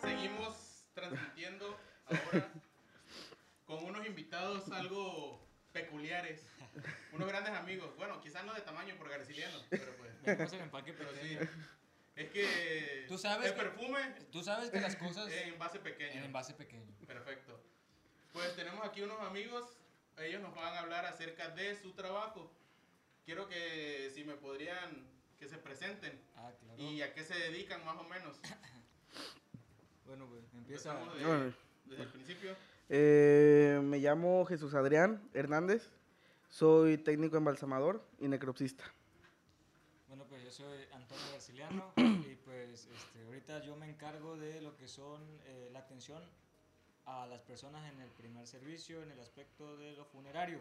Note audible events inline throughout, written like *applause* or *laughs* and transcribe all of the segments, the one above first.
Seguimos transmitiendo ahora con unos invitados algo peculiares, unos grandes amigos. Bueno, quizás no de tamaño por Garciliano, pero pues. Empaque Pero sí, pequeño. es que Tú sabes el que- perfume Tú sabes que las cosas en envase pequeño. en envase pequeño. Perfecto. Pues tenemos aquí unos amigos, ellos nos van a hablar acerca de su trabajo. Quiero que si me podrían que se presenten Ah, claro. y a qué se dedican más o menos. *coughs* Bueno, pues empieza. Empezamos de- Bueno, desde el principio. eh, me llamo Jesús Adrián Hernández. Soy técnico embalsamador y necropsista. Bueno, pues yo soy Antonio Garciliano *coughs* y pues este, ahorita yo me encargo de lo que son eh, la atención a las personas en el primer servicio, en el aspecto de lo funerario.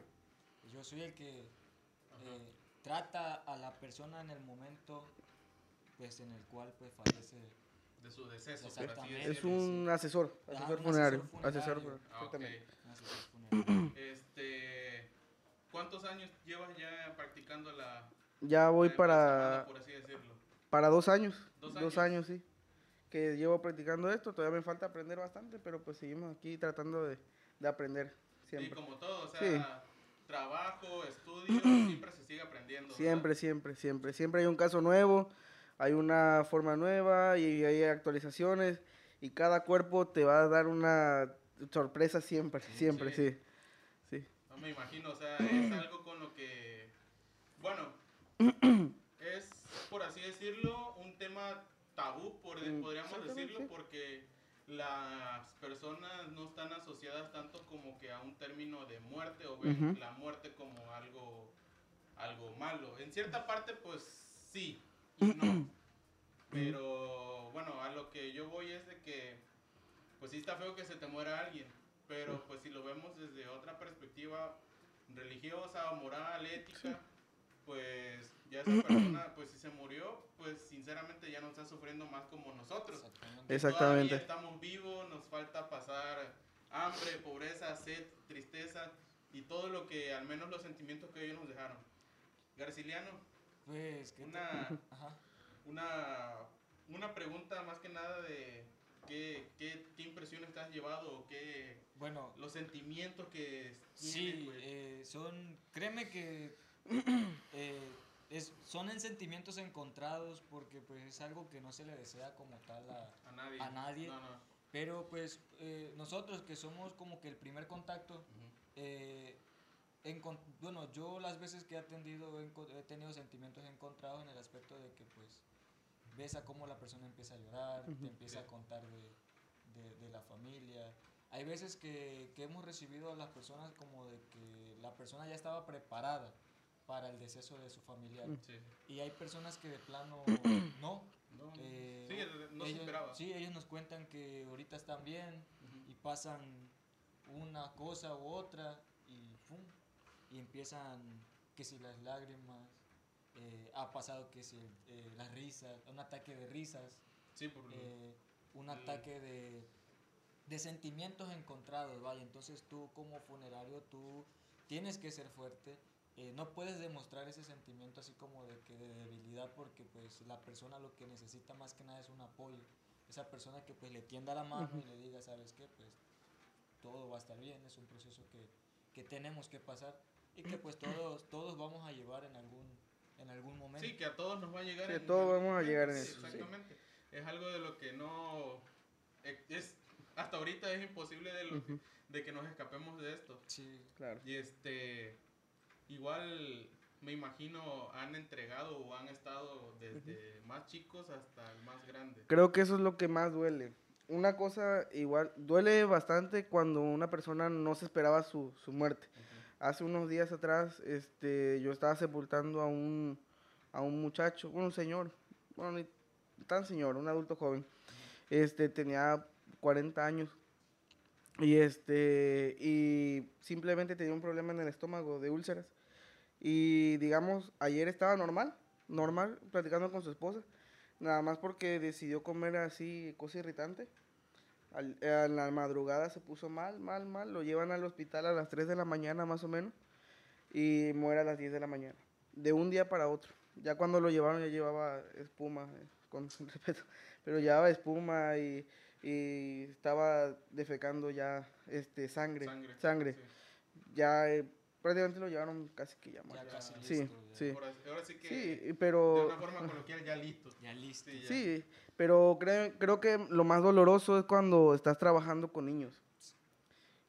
Yo soy el que eh, trata a la persona en el momento pues en el cual pues fallece. De su deceso, Exactamente. Es un asesor, Ah, asesor un funerario. asesor Asesor funerario. funerario, Ah, un asesor *clears throat* funerario. Este, ¿Cuántos años llevas ya practicando la, Ya voy la para, por así decirlo? para dos años. Dos Dos años. años, sí. Que llevo practicando esto. Todavía me falta aprender bastante, pero pues seguimos aquí tratando de, de aprender Y siempre. como todo, o sea, Sí. trabajo, estudio, *clears throat* siempre se sigue aprendiendo. ¿verdad? Siempre, siempre, siempre. Siempre hay un caso nuevo, hay una forma nueva y hay actualizaciones y cada cuerpo te va a dar una sorpresa siempre, siempre, Sí. sí. Sí. No me imagino, o sea, es *clears throat* algo con lo que, bueno, *clears throat* es, por así decirlo, un tema tabú, por- Mm, podríamos decirlo, sí. porque las personas no están asociadas tanto como que a un término de muerte o ven Ujú. la muerte como algo, algo malo. En cierta parte, pues sí y no. *clears throat* Pero bueno, a lo que yo voy es de que, pues sí está feo que se te muera alguien, pero pues si lo vemos desde otra perspectiva religiosa o moral, ética, pues ya esa *clears throat* persona, pues si se murió, pues sinceramente ya no está sufriendo más como nosotros. Exactamente. Exactamente. Todavía estamos vivos, nos falta pasar hambre, pobreza, sed, tristeza y todo lo que, al menos los sentimientos que ellos nos dejaron. Garciliano, Pues, ¿qué una, *laughs* una, una pregunta más que nada de qué, qué, qué impresiones te has llevado o qué, Bueno, los sentimientos que tienes, Sí, pues. eh, son, créeme que *clears throat* eh, es, son en sentimientos encontrados porque pues es algo que no se le desea como tal a, a nadie. a nadie. No, no. pero pues eh, nosotros que somos como que el primer contacto, Ujú. eh, encon- bueno, yo las veces que he atendido he, tenido sentimientos encontrados en el aspecto de que pues ves a cómo la persona empieza a llorar, te empieza a contar de, de- de la familia. Hay veces que, que hemos recibido a las personas como de que la persona ya estaba preparada para el deceso de su familiar. Sí. Y hay personas que de plano *coughs* no. No, eh, sí, no se ellos, esperaba. Sí, ellos nos cuentan que ahorita están bien, Ujú. y pasan una cosa u otra y ¡pum! y empiezan que si las lágrimas eh, ha pasado que si eh, las risas un ataque de risas Sí, por eh, un Mm. ataque de, de sentimientos encontrados vaya entonces tú como funerario tú tienes que ser fuerte eh, no puedes demostrar ese sentimiento así como de que de debilidad porque pues la persona lo que necesita más que nada es un apoyo esa persona que pues le tienda la mano y le diga sabes qué pues todo va a estar bien es un proceso que, que tenemos que pasar y que pues todos todos vamos a llevar en algún en algún momento Sí, que a todos nos va a llegar. Sí, en todos vamos a llegar en sí, eso, sí. Exactamente. Es algo de lo que no. eh, Es, hasta ahorita es imposible de, lo que- de que nos escapemos de esto. sí Claro. Y este. Igual me imagino han entregado o han estado desde más chicos hasta el más grande. Creo que eso es lo que más duele. Una cosa igual, duele bastante cuando una persona no se esperaba su, su muerte. Hace unos días atrás, este, yo estaba sepultando a un, a un muchacho, un señor, bueno, ni tan señor, un adulto joven. Este, tenía 40 años. Y este, y simplemente tenía un problema en el estómago de úlceras. Y digamos, ayer estaba normal, normal, platicando con su esposa. Nada más porque decidió comer así cosa irritante. Al- a la madrugada se puso mal, mal, mal. Lo llevan al hospital a las 3 de la mañana más o menos y muere a las 10 de la mañana. De un día para otro. Ya cuando lo llevaron ya llevaba espuma, eh, con *laughs* respeto, pero llevaba espuma y, y estaba defecando ya este sangre, Sangre. sangre. sí. Ya eh, prácticamente lo llevaron casi que ya Sí, ya. sí. Ahora, ahora sí que, Sí, de pero una forma coloquial, ya listo. Ya listo. Sí, ya. Sí, pero creo, creo que lo más doloroso es cuando estás trabajando con niños.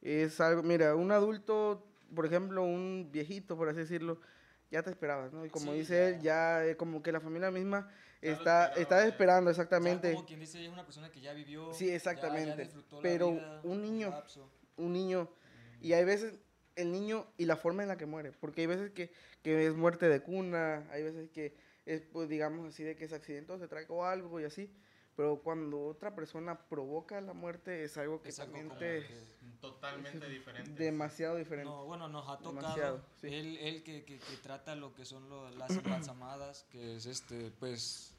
Es algo, mira, un adulto, por ejemplo, un viejito, por así decirlo, ya te esperabas, ¿no? Y como Sí, dice él, ya eh, como que la familia misma Ya está, esperaba, está esperando O sea, exactamente. como quien dice, es una persona que ya vivió. Sí, ya- ya exactamente. Pero vida, un niño-. Un niño, y hay veces el niño y la forma en la que muere, porque hay veces que, que es muerte de cuna, hay veces que es, pues digamos así, de que es accidente o se tragó algo y así. Pero cuando otra persona provoca la muerte es algo que Es algo también como te... que- Totalmente diferente. demasiado diferente. No, bueno, nos ha tocado. Sí. Él, él que, que, que trata lo que son lo- las embalsamadas, que es este, pues,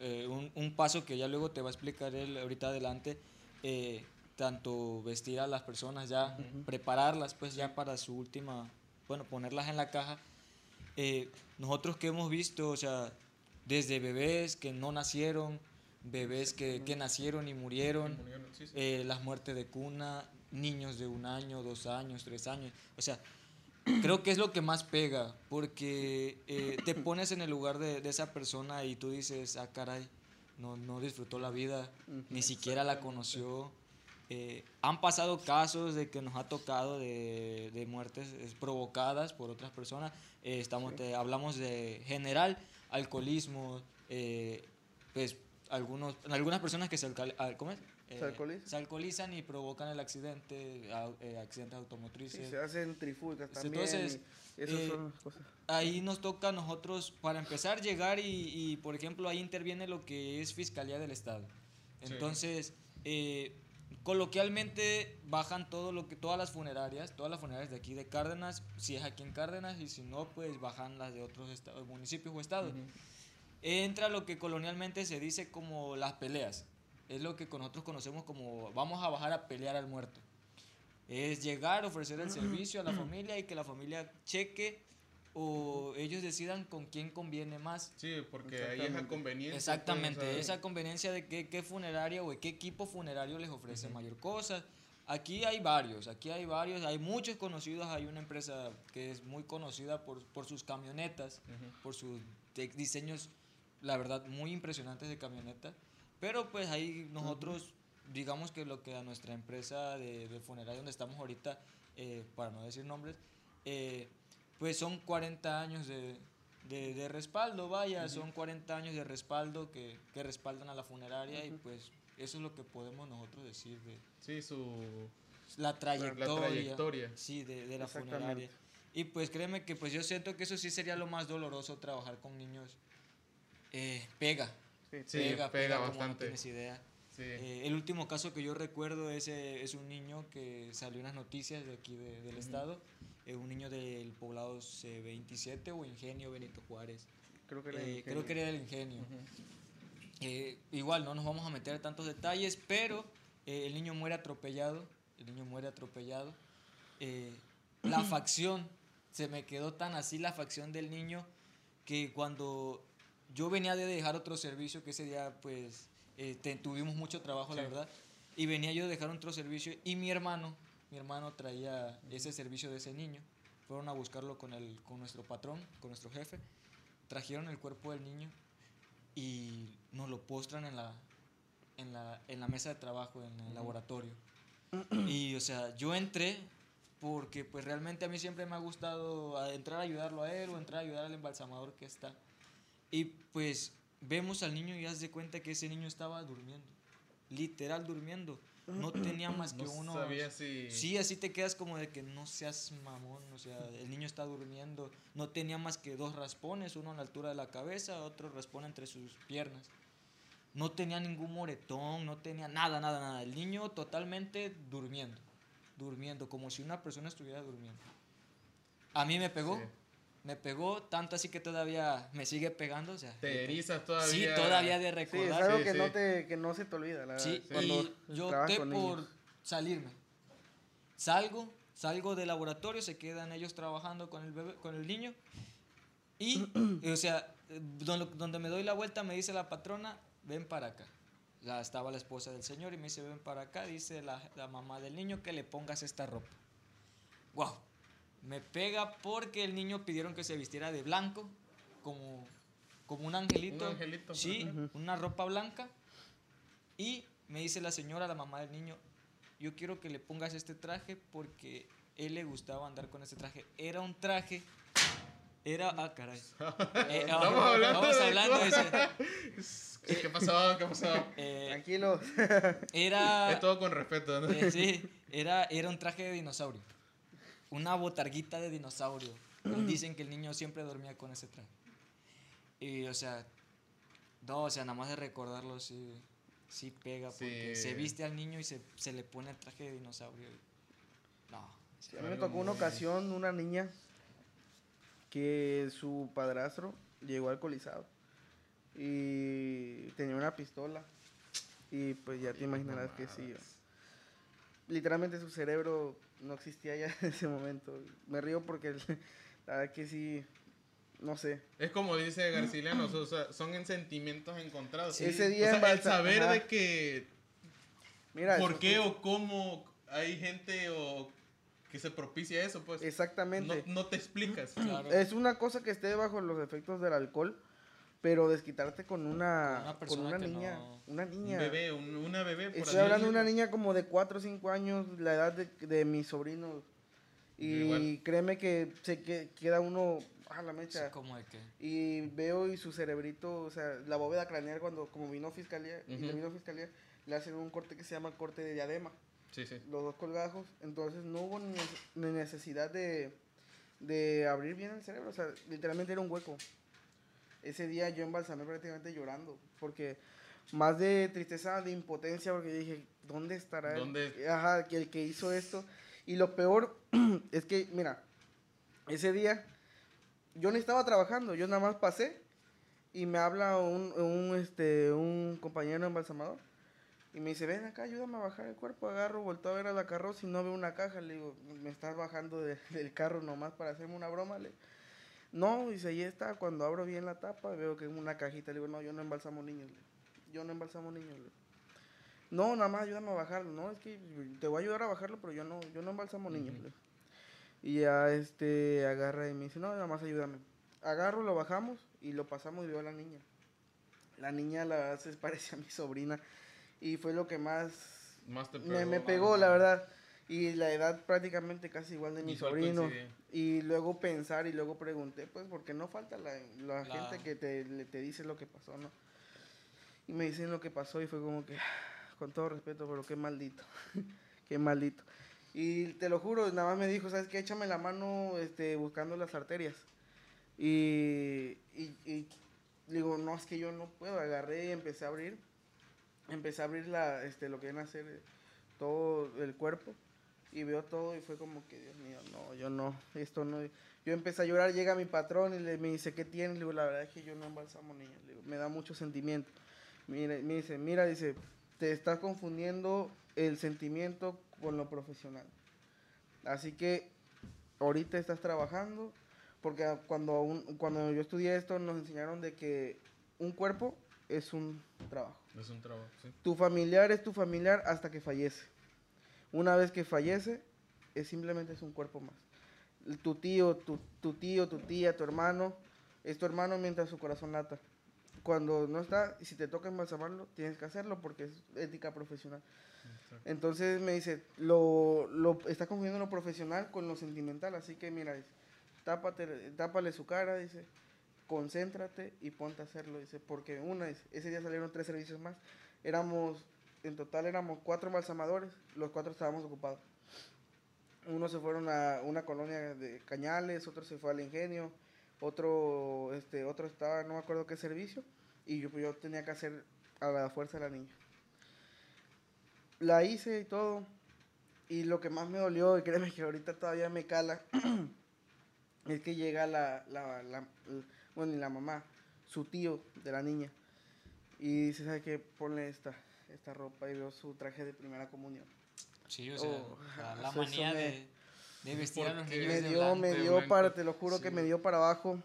eh, un, un paso que ya luego te va a explicar él ahorita adelante. eh, tanto vestir a las personas ya, prepararlas pues ya para su última, bueno, ponerlas en la caja. Eh, nosotros que hemos visto, o sea, desde bebés que no nacieron, bebés que, que nacieron y murieron, eh, las muertes de cuna, niños de un año, dos años, tres años. O sea, creo que es lo que más pega, porque eh, te pones en el lugar de, de esa persona y tú dices, ah, caray, no, no disfrutó la vida, ni siquiera la conoció. Eh, han pasado casos de que nos ha tocado de, de muertes provocadas por otras personas. Eh, estamos, te- hablamos de general, alcoholismo, eh, pues algunos, algunas personas que se, alcal- al- ¿cómo es? Eh, ¿Se alcoholizan? se alcoholizan y provocan el accidente, au- eh, accidentes Sí, automotrices. se hacen trifulcas Sí, también. entonces, esas eh, son las cosas. ahí nos toca a nosotros, para empezar, llegar y, y, por ejemplo, ahí interviene lo que es Fiscalía del Estado. Sí. Entonces, eh, coloquialmente bajan todo lo que, todas las funerarias, todas las funerarias de aquí de Cárdenas, si es aquí en Cárdenas, y si no, pues bajan las de otros estados, municipios o estados. Entra lo que colonialmente se dice como las peleas. Es lo que con nosotros conocemos como vamos a bajar a pelear al muerto. Es llegar, ofrecer el servicio a la *clears throat* familia y que la familia cheque o ellos decidan con quién conviene más. Sí, porque ahí es la Exactamente. conveniencia. Exactamente, pues, esa conveniencia de qué, qué funeraria o de qué equipo funerario les ofrece mayor cosa. Aquí hay varios, aquí hay varios, hay muchos conocidos, hay una empresa que es muy conocida por, por sus camionetas, Ujú. por sus diseños, la verdad, muy impresionantes de camioneta. Pero pues ahí nosotros, digamos que lo que a nuestra empresa de, de funeraria donde estamos ahorita, eh, para no decir nombres, eh, pues son 40 años de, de, de respaldo, vaya, son 40 años de respaldo que, que respaldan a la funeraria y pues eso es lo que podemos nosotros decir de Sí, su. la trayectoria, trayectoria. Sí, de, de la funeraria. Y pues créeme que pues yo siento que eso sí sería lo más doloroso trabajar con niños. Eh, pega, Sí. Sí, pega, pega como no bastante. tienes idea. Sí. Eh, el último caso que yo recuerdo es, eh, es un niño que salió en las noticias de aquí de- del estado, eh, un niño del poblado C27 o Ingenio Benito Juárez. Creo que era Eh, ingenio. creo que era del Ingenio. Eh, igual no nos vamos a meter en tantos detalles, pero eh, el niño muere atropellado, el niño muere atropellado. Eh, la facción, se me quedó tan así la facción del niño que cuando yo venía de dejar otro servicio, que ese día pues eh, te- tuvimos mucho trabajo, la verdad, y venía yo de dejar otro servicio y mi hermano, mi hermano traía ese servicio de ese niño, fueron a buscarlo con, el, con nuestro patrón, con nuestro jefe, trajeron el cuerpo del niño y nos lo postran en la, en la, en la mesa de trabajo, en el laboratorio. Y, o sea, yo entré porque pues realmente a mí siempre me ha gustado entrar a ayudarlo a él o entrar a ayudar al embalsamador que está. Y pues vemos al niño y haz de cuenta que ese niño estaba durmiendo, literal durmiendo. No tenía más que No uno... sabía si. Sí, así te quedas como de que no seas mamón, o sea, el niño está durmiendo, no tenía más que dos raspones, uno a la altura de la cabeza, otro raspón entre sus piernas. No tenía ningún moretón, no tenía nada, nada, nada. El niño totalmente durmiendo, durmiendo, como si una persona estuviera durmiendo. A mí me pegó, Sí. Me pegó tanto así que todavía me sigue pegando, o sea. Te erizas todavía. Sí, todavía de Sí, es recordar. algo Sí, que, sí. No te, que no se te olvida, la Sí, verdad. cuando y yo opté por niños. salirme. Salgo, salgo del laboratorio, se quedan ellos trabajando con el bebé, con el niño. Y, *clears throat* o sea, donde, donde me doy la vuelta me dice la patrona, ven para acá. Ya estaba la esposa del señor y me dice, ven para acá, dice la, la mamá del niño que le pongas esta ropa. Wow, me pega porque el niño pidieron que se vistiera de blanco, como, como un angelito. Un angelito, Sí, una ropa blanca. Y me dice la señora, la mamá del niño, yo quiero que le pongas este traje porque él le gustaba andar con este traje. Era un traje, era, ah, caray. *laughs* Eh, ah, Estamos hablando vamos de hablando de ese, ¿Qué, qué pasó? ¿Qué pasó? eh, Tranquilos. era, Es todo con respeto, ¿no? eh, sí, era, era un traje de dinosaurio. Una botarguita de dinosaurio. Dicen que el niño siempre dormía con ese traje. Y, o sea, no, o sea, nada más de recordarlo, sí, sí pega. Porque Sí. se viste al niño y se, se le pone el traje de dinosaurio. No. Sí, a mí me tocó una ocasión una niña que su padrastro llegó alcoholizado y tenía una pistola y pues ya te imaginarás que sí. Literalmente su cerebro no existía ya *laughs* en ese momento. Me río porque *laughs* la verdad que sí, no sé. Es como dice Garciliano, o sea, son en sentimientos encontrados. Sí. Ese día O sea, en el saber ajá. de que Mira, por qué o cómo hay gente o que se propicia eso, pues no, Exactamente. no te explicas. Claro. *clears throat* Es una cosa que esté bajo los efectos del alcohol, pero desquitarte con una, Con una con una niña, no- una Un niña. bebé, un- una bebé. por Estoy así hablando de una niña como de 4 o 5 años, la edad de, de mis sobrinos. Y Igual. créeme que se que, queda uno a la Sí, mecha. como de que. Y veo y su cerebrito, o sea, la bóveda craneal cuando como vino fiscalía, y le Ujú. vino fiscalía, le hacen un corte que se llama corte de diadema, Sí, sí. los dos colgajos, entonces no hubo ni, ni necesidad de, de abrir bien el cerebro, o sea, literalmente era un hueco. Ese día yo embalsamé prácticamente llorando, porque más de tristeza, de impotencia, porque dije, ¿dónde estará? el- ¿Dónde? Ajá, que el que hizo esto. Y lo peor *clears throat* es que, mira, ese día yo no estaba trabajando, yo nada más pasé y me habla un, un, este, un compañero embalsamador y me dice, ven acá, ayúdame a bajar el cuerpo, agarro, volteo a ver a la carroza y no veo una caja, le digo, me estás bajando de- del carro nomás para hacerme una broma, le no, dice, ahí está, cuando abro bien la tapa veo que es una cajita, le digo, no, yo no embalsamo niños, yo no embalsamo niños. No, nada más ayúdame a bajarlo. No, es que te voy a ayudar a bajarlo, pero yo no, yo no embalsamo niños. Y ya este agarra y me dice, no, nada más ayúdame. Agarro, lo bajamos y lo pasamos y veo a la niña. La niña la verdad se *laughs* parece a mi sobrina. Y fue lo que más Más te me, me más- pegó, la verdad. Y la edad prácticamente casi igual de mi Igual sobrino. Y luego pensar y luego pregunté, pues, porque no falta la, la La- gente que te, le- te dice lo que pasó, ¿no? Y me dicen lo que pasó y fue como que, con todo respeto, pero qué maldito, *laughs* qué maldito. Y te lo juro, nada más me dijo, ¿sabes qué? Échame la mano este, buscando las arterias. Y, y, y digo, no, es que yo no puedo. Agarré y empecé a abrir. Empecé a abrir la, este, lo que viene a ser todo el cuerpo. Y veo todo y fue como que, Dios mío, no, yo no, esto no. Yo empecé a llorar, llega mi patrón y le, me dice, ¿qué tienes? Le digo, la verdad es que yo no embalsamo niños. Le digo, me da mucho sentimiento. Mira, me dice, mira, dice, te estás confundiendo el sentimiento con lo profesional. Así que ahorita estás trabajando, porque cuando, un- cuando yo estudié esto nos enseñaron de que un cuerpo es un trabajo. Es un trabajo, sí. Tu familiar es tu familiar hasta que fallece. Una vez que fallece, es simplemente es un cuerpo más. Tu tío, tu, tu tío, tu tía, tu hermano, es tu hermano mientras su corazón lata. Cuando no está, y si te toca embalsamarlo, tienes que hacerlo porque es ética profesional. Entonces me dice, lo, lo está confundiendo lo profesional con lo sentimental, así que mira, dice, tápate, tápale su cara, dice, concéntrate y ponte a hacerlo, dice, porque una, dice, ese día salieron tres servicios más, éramos, en total éramos cuatro embalsamadores, los cuatro estábamos ocupados. Uno se fueron a una colonia de Cañales, otro se fue al Ingenio, otro, este, otro estaba, no me acuerdo qué servicio, y yo, pues, yo tenía que hacer a la fuerza de la niña. La hice y todo, y lo que más me dolió, y créeme que ahorita todavía me cala, *clears throat* es que llega la, la, bueno, la mamá, su tío de la niña, y dice, ¿sabe qué? Ponle esta, esta ropa y veo su traje de primera comunión. Sí, o sea, Oh, la, la eso manía me- de, de vestir a los niños Me de dio, blanco. me de dio para, te lo juro que Sí. me dio para abajo,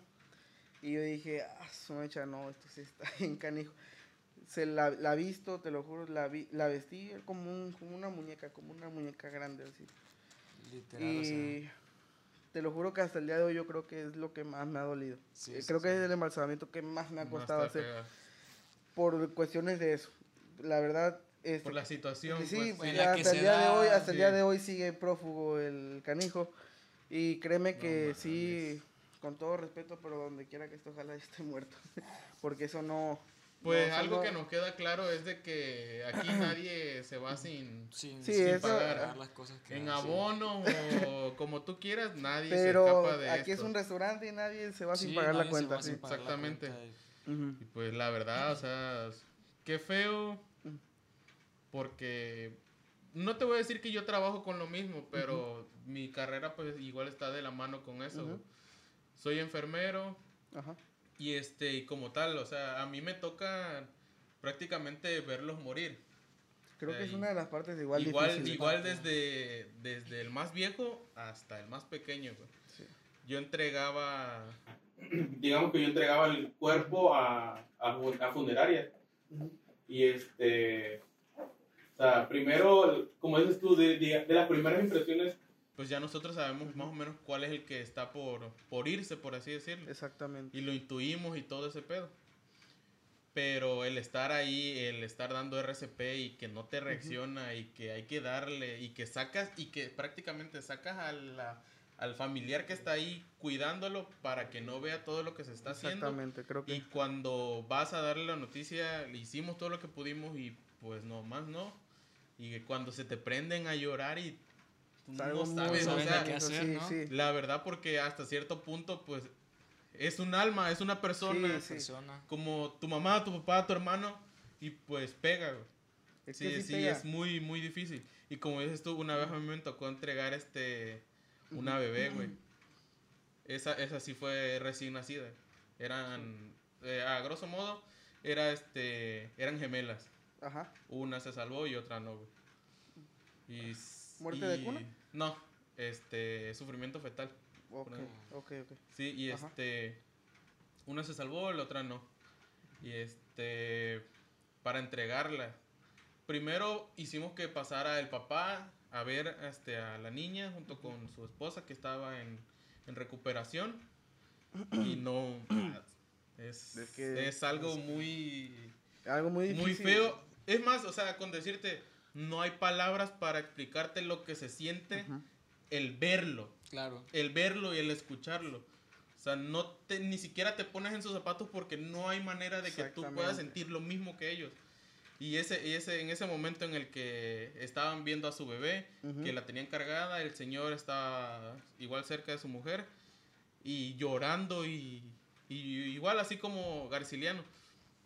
y yo dije, ah, su mecha, no, esto sí está *laughs* bien canijo. Se la, la visto, te lo juro, la, vi, la vestí como, un, como una muñeca, como una muñeca grande así. Literal, o sea, Y te lo juro que hasta el día de hoy yo creo que es lo que más me ha dolido. Sí, Eh, sí, creo que sí. es el embalsamamiento que más me ha costado hacer por cuestiones de eso. La verdad, este, Por la situación. sí, pues, en la que hasta el se día de da, hoy, hasta el día sí. de hoy sigue prófugo el canijo. Y créeme No que mames. sí, con todo respeto, pero donde quiera que esté, ojalá esté muerto. *laughs* Porque eso no... Pues no, algo no- que nos queda claro es de que aquí *clears throat* nadie se va sin sin, Sí, sin eso- pagar las cosas que en sí. abono o *laughs* como tú quieras, nadie se Pero escapa de aquí esto. es un restaurante y nadie se va sin Sí, pagar la se cuenta. sin sí. pagar la Exactamente. cuenta y- Ujú. Y pues la verdad, o sea, qué feo. Mm. Porque no te voy a decir que yo trabajo con lo mismo, pero mi carrera pues igual está de la mano con eso. Soy enfermero Ajá. y este y como tal, o sea, a mí me toca prácticamente verlos morir. Creo que es una de las partes igual, igual difíciles. igual desde desde el más viejo hasta el más pequeño. Sí. Yo entregaba *clears throat* digamos que yo entregaba el cuerpo a, a, a funeraria. Y este, o sea, primero, como dices tú, de, de, de las primeras impresiones, pues ya nosotros sabemos más o menos cuál es el que está por, por irse, por así decirlo. Exactamente. Y lo intuimos y todo ese pedo. Pero el estar ahí, el estar dando RCP y que no te reacciona y que hay que darle y que sacas y que prácticamente sacas a la- al familiar que está ahí cuidándolo para que no vea todo lo que se está haciendo. Exactamente, creo que Y cuando vas a darle la noticia, le hicimos todo lo que pudimos y pues no más no. Y cuando se te prenden a llorar y tú no sabes, o sea, qué hacer, sí, ¿no? sí. la verdad porque hasta cierto punto pues es un alma, es una persona Sí. persona. como tu mamá, tu papá, tu hermano y pues pega. Es Sí, sí, pega. es muy muy difícil. Y como dices tú, una vez a mí me tocó entregar este una bebé, güey. Esa, esa sí fue recién nacida. Eran, eh, a grosso modo, era este, eran gemelas. Ajá. Una se salvó y otra no, güey. Y, ¿Muerte de cuna? No, este, sufrimiento fetal. Ok, ok, ok. Sí, y Ajá. este, una se salvó, la otra no. Y este, para entregarla, primero hicimos que pasara el papá a ver este, a la niña junto con su esposa que estaba en, en recuperación. Y no, es, *clears throat* Es que- es algo muy, Algo muy difícil. muy feo. Es más, o sea, con decirte, no hay palabras para explicarte lo que se siente Ujú. el verlo Claro. el verlo y el escucharlo. O sea, no te, ni siquiera te pones en sus zapatos porque no hay manera de que tú puedas sentir lo mismo que ellos. Y ese, y ese, en ese momento en el que estaban viendo a su bebé, Ujú. que la tenían cargada, el señor estaba igual cerca de su mujer y llorando y, y igual así como Garciliano.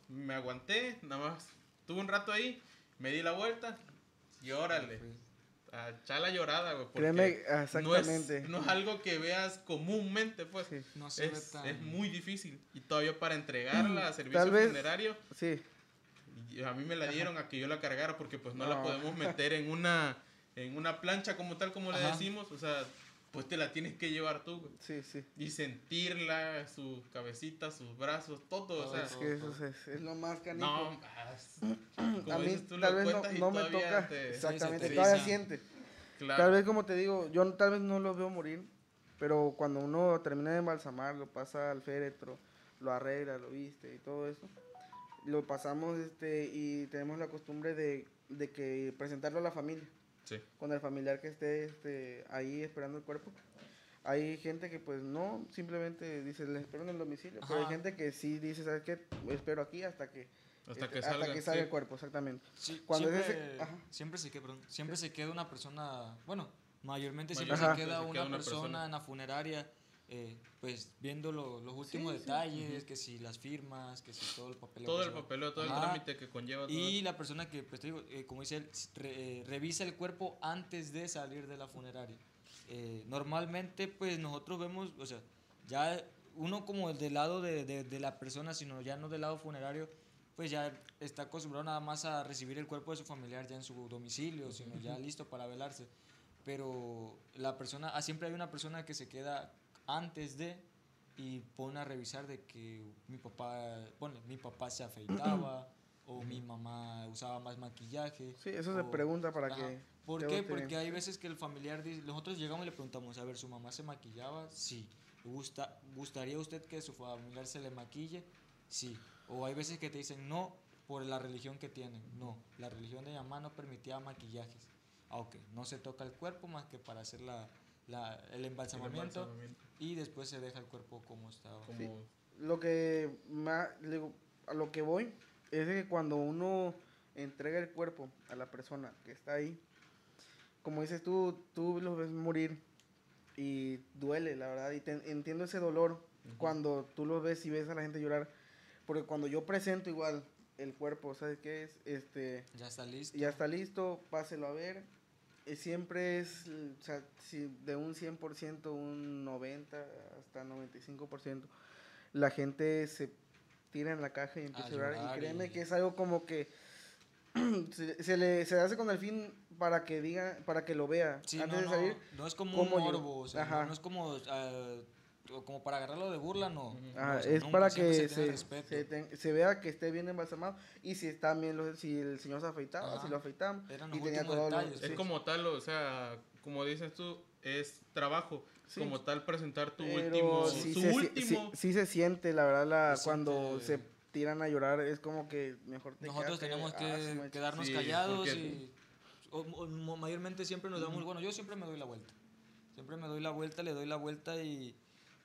Me aguanté, nada más tuve un rato ahí, me di la vuelta y órale. A echar la llorada, güey. Créeme, no exactamente. es, no es algo que veas comúnmente, pues. Sí, No se ve Es, tan... es muy difícil. Y todavía para entregarla a servicio Tal vez- funerario, sí. A mí me la dieron a que yo la cargara porque pues no, la No. podemos meter en una en una plancha como tal como le Ajá. decimos, o sea, pues te la tienes que llevar tú, güey. Sí, sí. Y sentirla, su cabecita, sus brazos, todo, o Todo, sea, Es que eso es, es lo más canijo. no, *clears throat* como a mí dices tú, tal lo vez no, y no me toca. te- Exactamente, te todavía siente. claro. Tal vez como te digo, yo tal vez no lo veo morir, pero cuando uno termina de embalsamar, lo pasa al féretro, lo arregla, lo viste y todo eso, lo pasamos este y tenemos la costumbre de, de que presentarlo a la familia, Sí. con el familiar que esté este, ahí esperando el cuerpo. Hay gente que pues no, simplemente dice, le espero en el domicilio, pero hay Ajá. gente que sí dice, ¿sabes qué? Espero aquí hasta que, Hasta este, que salga. hasta que salga sí. el cuerpo, exactamente. Sí, Cuando es siempre, ese- ajá. siempre se queda, perdón, siempre se queda una persona, bueno, mayormente siempre se queda se una, queda una persona, persona. en la funeraria, eh, pues viendo lo- los últimos Sí, sí. detalles, que si las firmas, que si todo el papel. Todo el papeleo, todo el trámite que conlleva todo. Y la persona que, pues te digo, eh, como dice él, re- eh, revisa el cuerpo antes de salir de la funeraria. Eh, normalmente, pues nosotros vemos, o sea, Ya uno como del lado de, de, de la persona, sino ya no del lado funerario, pues ya está acostumbrado nada más a recibir el cuerpo de su familiar ya en su domicilio, sino ya listo para velarse. Pero la persona, ah, siempre hay una persona que se queda antes de y pone a revisar de que mi papá, bueno, mi papá se afeitaba *clears throat* o mi mamá usaba más maquillaje. Sí, eso se o- pregunta para Ajá. que... ¿Por qué? bien. Porque hay veces que el familiar dice, nosotros llegamos y le preguntamos, a ver, ¿su mamá se maquillaba? Sí. ¿Gusta, ¿Gustaría usted que su familiar se le maquille? Sí. O hay veces que te dicen no por la religión que tienen. No, la religión de mi mamá no permitía maquillajes. Ah, ok, no se toca el cuerpo más que para hacer la, la- el, embalsamamiento, embalsamamiento. y después se deja el cuerpo como estaba. Como- Sí. Lo que más, digo, a lo que voy es de que cuando uno entrega el cuerpo a la persona que está ahí, como dices tú, tú los ves morir y duele, la verdad, y te- entiendo ese dolor cuando tú los ves y ves a la gente llorar, porque cuando yo presento igual el cuerpo, ¿sabes qué es? Este, Ya está listo. ya está listo, páselo a ver. Eh, Siempre es, o sea, si de un 100%, un 90 hasta 95%, la gente se tira en la caja y empieza a, llorar. Y créeme y- que es algo como que *clears throat* se, se le se hace con el fin para que diga, para que lo vea Sí, antes no, de salir. no es como un cómo yo- morbo, o sea, no- no, es como, ah, como para agarrarlo de burla, no. O sea, es nunca, para que se, se, se, ten- se vea que esté bien embalsamado y si está bien, los- si el señor se afeitaba, Ajá. si lo afeitamos Eran y tenía todo lo-. Es sí. como tal, o sea, como dices tú, es trabajo. Sí. Como tal, presentar tu Pero último. sí su se, si- último. sí- sí se siente, la verdad, la, Se cuando siente- se tiran a llorar, es como que mejor te Nosotros tenemos ah, que su mecha. quedarnos Sí, callados porque- y o- o- mayormente siempre nos damos, bueno, yo siempre me doy la vuelta. Siempre me doy la vuelta, le doy la vuelta y,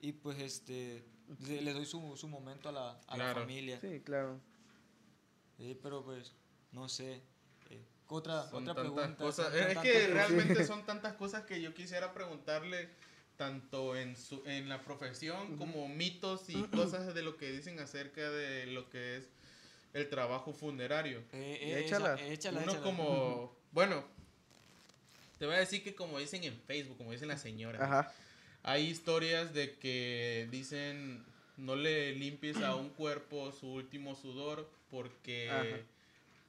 y pues este le, le doy su, su momento a la, a la familia. Sí, claro. Sí, pero pues no sé. eh, otra Son otra pregunta. cosas. son Es que cosas. realmente son tantas cosas que yo quisiera preguntarle tanto en su en la profesión como mitos y *clears throat* cosas de lo que dicen acerca de lo que es el trabajo funerario. Eh, eh, échala. esa- échala, Uno échala. como, bueno, te voy a decir que como dicen en Facebook, como dicen las señoras, Ajá. Hay historias de que dicen no le limpies a un cuerpo su último sudor porque Ajá.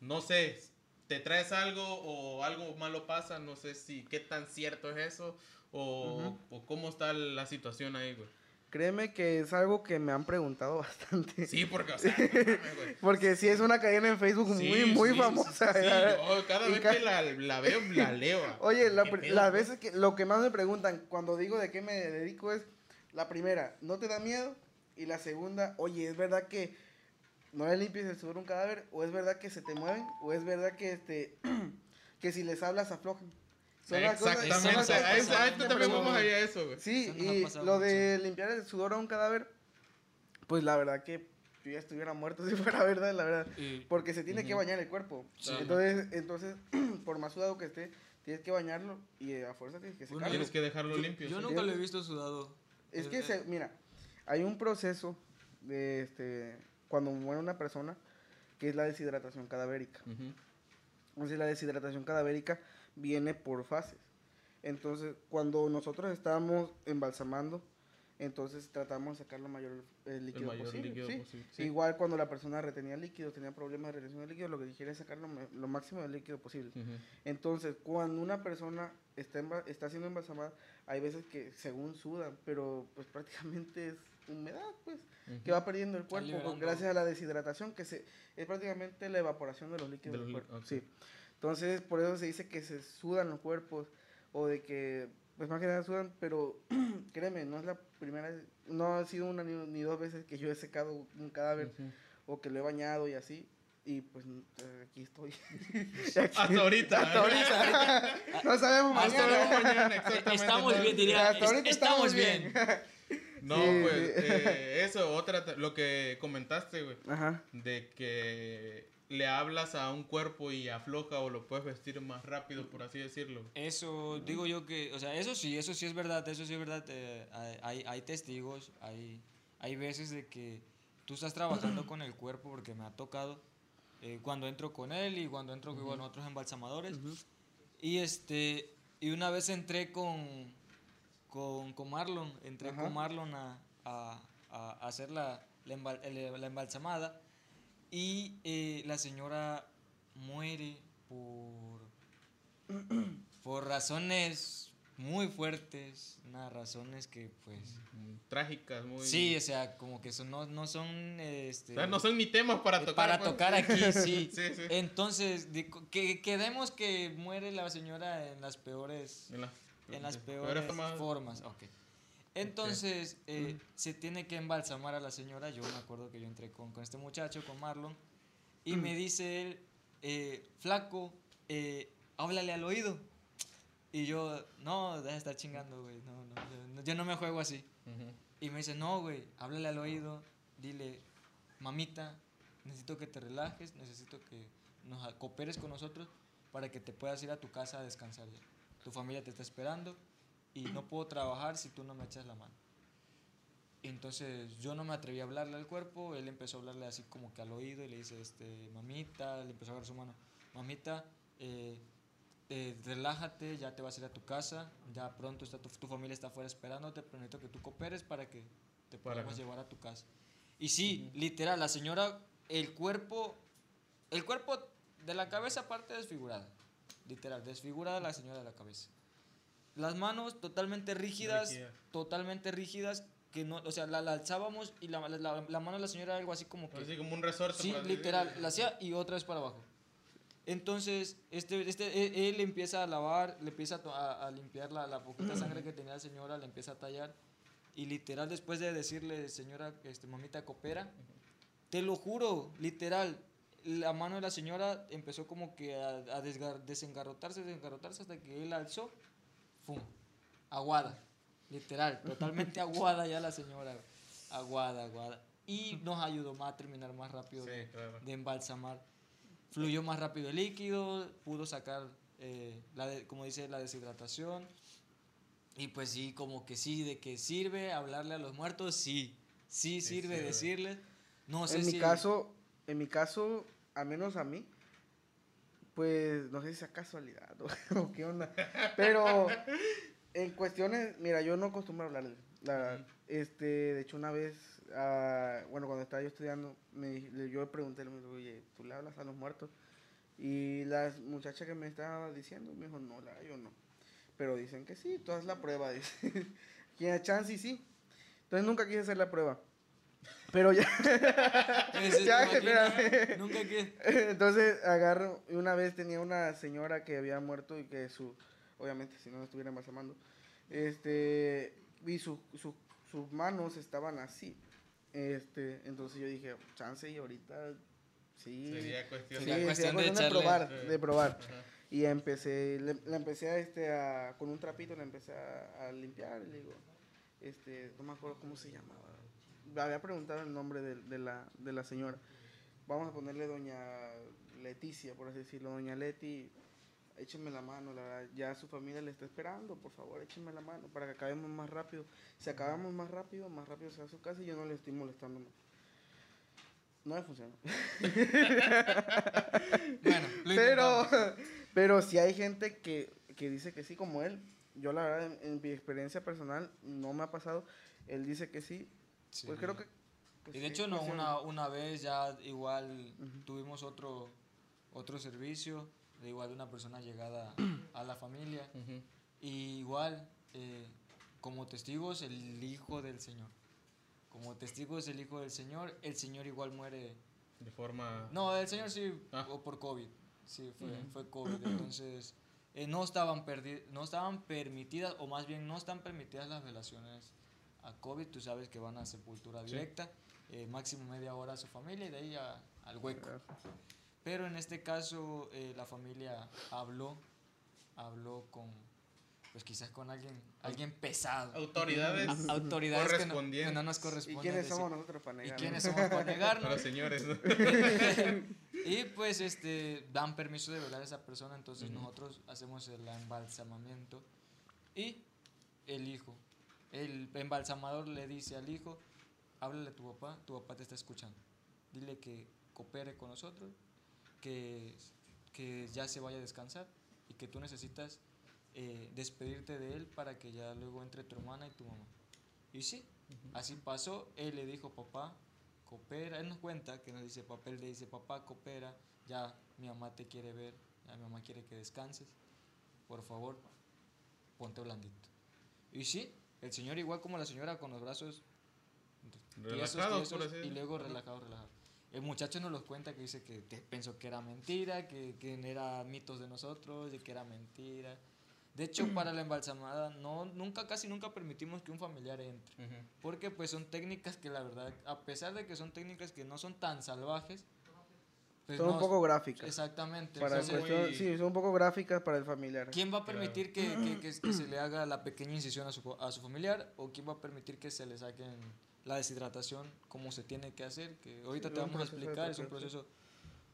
no sé, te traes algo o algo malo pasa, no sé si qué tan cierto es eso o, o cómo está la situación ahí, güey. Créeme que es algo que me han preguntado *laughs* bastante. Sí, porque, o sea, no mames, güey. *laughs* Porque sí es una cadena en Facebook Sí, muy, muy sí, famosa. Sí, ¿verdad? yo cada Y vez ca- que la, la veo, la leo. *laughs* Oye, la ¿Qué pr- pedo, las veces que lo que más me preguntan cuando digo de qué me dedico es la primera, ¿no te da miedo? Y la segunda, oye, ¿es verdad que no le limpies el sudor a un cadáver? ¿O es verdad que se te mueven? ¿O es verdad que este *clears throat* que si les hablas aflojan? Son las cosas- son las Exactamente. cosas A que esto también vamos a ir a eso, güey. Sí, Eso y pasado lo de limpiar el sudor a un cadáver, pues la verdad que yo ya estuviera muerto *laughs* si fuera verdad, la verdad. Y- Porque se tiene que Ujú. bañar el cuerpo. Sí. Entonces, entonces *clears throat* por más sudado que esté, tienes que bañarlo y eh, a fuerza tienes que Bueno, secarlo. Tienes que dejarlo yo, limpio. yo sí. nunca lo he visto sudado. Es Eh, que, eh, se, mira, hay un proceso de este, cuando muere una persona que es la deshidratación cadavérica. Ujú. Entonces, la deshidratación cadavérica viene por fases. Entonces, cuando nosotros estamos embalsamando, entonces tratamos de sacar lo mayor eh, El líquido mayor posible. líquido ¿sí? posible. sí. Igual cuando la persona retenía líquidos, tenía problemas de retención de líquidos, lo que quiere es sacar lo, lo máximo de líquido posible. Ujú. Entonces, cuando una persona está, está siendo embalsamada, hay veces que según sudan, pero pues *laughs* prácticamente es humedad, pues, que va perdiendo el cuerpo gracias a la deshidratación, que se, es prácticamente la evaporación de los líquidos De del los cuerpo. lí- ok. Sí. Entonces, por eso se dice que se sudan los cuerpos, o de que, pues más que nada sudan, pero *clears throat* créeme, no es la primera, no ha sido una ni, ni dos veces que yo he secado un cadáver o que lo he bañado y así. Y pues eh, aquí estoy. *laughs* Hasta ahorita. Hasta ahorita. *laughs* no sabemos Hasta mañana. mañana, *laughs* exactamente. Estamos ¿no? bien, diría. Hasta es- ahorita estamos bien. No, Sí, pues, sí. eh, eso, otra, lo que comentaste, güey, Ajá. de que le hablas a un cuerpo y afloja o lo puedes vestir más rápido, por así decirlo. Eso digo yo que, o sea, eso sí, eso sí es verdad, eso sí es verdad. eh, hay, hay testigos, hay, hay veces de que tú estás trabajando *clears throat* con el cuerpo porque me ha tocado eh, cuando entro con él y cuando entro con otros embalsamadores. Y este, y una vez entré con, con, con Marlon, entré Ajá. con Marlon a, a, a hacer la, la, embal- la embalsamada y eh, la señora muere por, *clears throat* por razones muy fuertes, unas razones que pues... Mm, Trágicas, muy. Sí, o sea, como que son, no, no son... Este, O sea, no son ni temas para eh, tocar. para pues. tocar aquí, *laughs* sí. Sí, sí. Entonces, de- que quedemos que muere la señora en las peores En las, en las peores peores formas. formas. ok. Entonces, eh, se tiene que embalsamar a la señora. Yo me acuerdo que yo entré con, con este muchacho, con Marlon, y me dice él, eh, flaco, eh, háblale al oído. Y yo, no, deja de estar chingando, güey. No, no, yo, no- yo no me juego así. Ujú. Y me dice, no, güey, háblale al oído, dile, mamita, necesito que te relajes, necesito que nos cooperes con nosotros para que te puedas ir a tu casa a descansar ya. Tu familia te está esperando y no puedo trabajar si tú no me echas la mano. Entonces yo no me atreví a hablarle al cuerpo, él empezó a hablarle así como que al oído y le dice, este, mamita, le empezó a agarrar su mano, mamita, eh, eh, relájate, ya te vas a ir a tu casa, ya pronto está tu, tu familia está afuera esperándote, pero necesito que tú cooperes para que te podamos llevar a tu casa. Y sí, literal, la señora, el cuerpo, el cuerpo de la cabeza parte desfigurada, literal, desfigurada la señora de la cabeza. Las manos totalmente rígidas, totalmente rígidas, que no, o sea, la, la alzábamos y la, la, mano de la señora era algo así como que... Así como un resorte. Sí, literal, la hacía y otra vez para abajo. Entonces, este, este, él, él empieza a lavar, le empieza a, a- limpiar la, la poquita *clears throat* sangre que tenía la señora, le empieza a tallar. Y literal, después de decirle, señora, este, mamita, coopera, te lo juro, literal, la mano de la señora empezó como que a, a desgar- desengarrotarse, desengarrotarse hasta que él alzó, ¡fum! Aguada, literal, *laughs* totalmente aguada ya la señora, aguada, aguada. Y nos ayudó más a terminar más rápido Sí, de, claro. de embalsamar. Fluyó más rápido el líquido, pudo sacar, eh, la de- como dice, la deshidratación. Y pues sí, como que sí, de que sirve hablarle a los muertos, sí, sí, Sí sirve sirve. decirles. No sé En si... mi caso, en mi caso, al menos a mí, pues no sé si sea casualidad *laughs* o, o qué onda. Pero en cuestiones, mira, yo no acostumbro a hablarle. La, Ujú. este, de hecho, una vez, ah, bueno, cuando estaba yo estudiando, me, yo le pregunté, le dije, oye, ¿tú le hablas a los muertos? Y la muchacha que me estaba diciendo me dijo, no, la, yo no. Pero dicen que sí, tú haz la prueba. *laughs* Dice. Quien chance y sí. Entonces nunca quise hacer la prueba. Pero ya. *laughs* Ese, ¿te Ya, espérame. Nunca que... *laughs* Entonces agarro, y una vez tenía una señora que había muerto y que su, obviamente si no la estuviera embalsamando, este, y su, su- sus manos estaban así, este, entonces yo dije, chance y ahorita, sí, Sería cuestión sí, Sería sería cuestión de cuestión de, echarle- probar, Eh. de probar, Ajá. y empecé, le, la empecé a, este, a, con un trapito, le empecé a, a limpiar, y le digo, este, no me acuerdo cómo se llamaba, había preguntado el nombre de, de la, de la señora, vamos a ponerle doña Leticia, por así decirlo, doña Leti, échenme la mano, la verdad, ya su familia le está esperando, por favor, échenme la mano para que acabemos más rápido. Si acabamos más rápido, más rápido se va a su casa y yo no le estoy molestando más. No me funcionó. *laughs* Bueno, lo Pero, pero si hay gente que, que dice que sí, como él, yo la verdad, en, en mi experiencia personal, no me ha pasado, él dice que sí, Sí. pues creo que... que Y de sí hecho, no, funciona. una, una vez ya igual Ujú. tuvimos otro, otro servicio, de igual de una persona llegada a la familia. Ujú. Y igual, eh, como testigos, el Hijo del Señor. Como testigos, el Hijo del Señor. El Señor igual muere. De forma. No, el Señor sí, Ah. o por COVID. Sí, fue, Ujú. fue COVID. Entonces, eh, no, estaban no estaban permitidas, o más bien no están permitidas las relaciones a COVID. Tú sabes que van a sepultura Sí. directa, eh, máximo media hora a su familia y de ahí a- al hueco. Pero en este caso eh, la familia habló, habló con, pues quizás con alguien, alguien pesado. Autoridades. A- autoridades que no, que no nos ¿Y corresponden. quiénes decir. somos nosotros para ¿Y negar? quiénes somos para negarnos? Para los señores. ¿no? *laughs* y pues este dan permiso de velar a esa persona, entonces Ujú. nosotros hacemos el embalsamamiento y el hijo, el embalsamador le dice al hijo, háblale a tu papá, tu papá te está escuchando, dile que coopere con nosotros, que, que ya se vaya a descansar y que tú necesitas eh, despedirte de él para que ya luego entre tu hermana y tu mamá. Y sí, Así pasó, él le dijo, papá, coopera. Él nos cuenta que nos dice, papá, él le dice, papá, coopera, ya mi mamá te quiere ver, ya mi mamá quiere que descanses. Por favor, ponte blandito. Y sí, el señor igual como la señora con los brazos tiesos, Relajados, tiesos, por así y luego relajado, relajado. El muchacho nos los cuenta que dice que pensó que era mentira, que, que era mitos de nosotros, de que era mentira. De hecho, para la embalsamada, no, nunca, casi nunca permitimos que un familiar entre. Ujú. Porque pues son técnicas que la verdad, a pesar de que son técnicas que no son tan salvajes, pues Son no- un poco gráficas. Exactamente. Para entonces, muy- cuestión- sí, son un poco gráficas para el familiar. ¿Quién va a Claro. permitir que, que- que- que se le haga la pequeña incisión a su, a su familiar? ¿O quién va a permitir que se le saquen la deshidratación como se tiene que hacer? Que ahorita Sí, te vamos a explicar, es un proceso.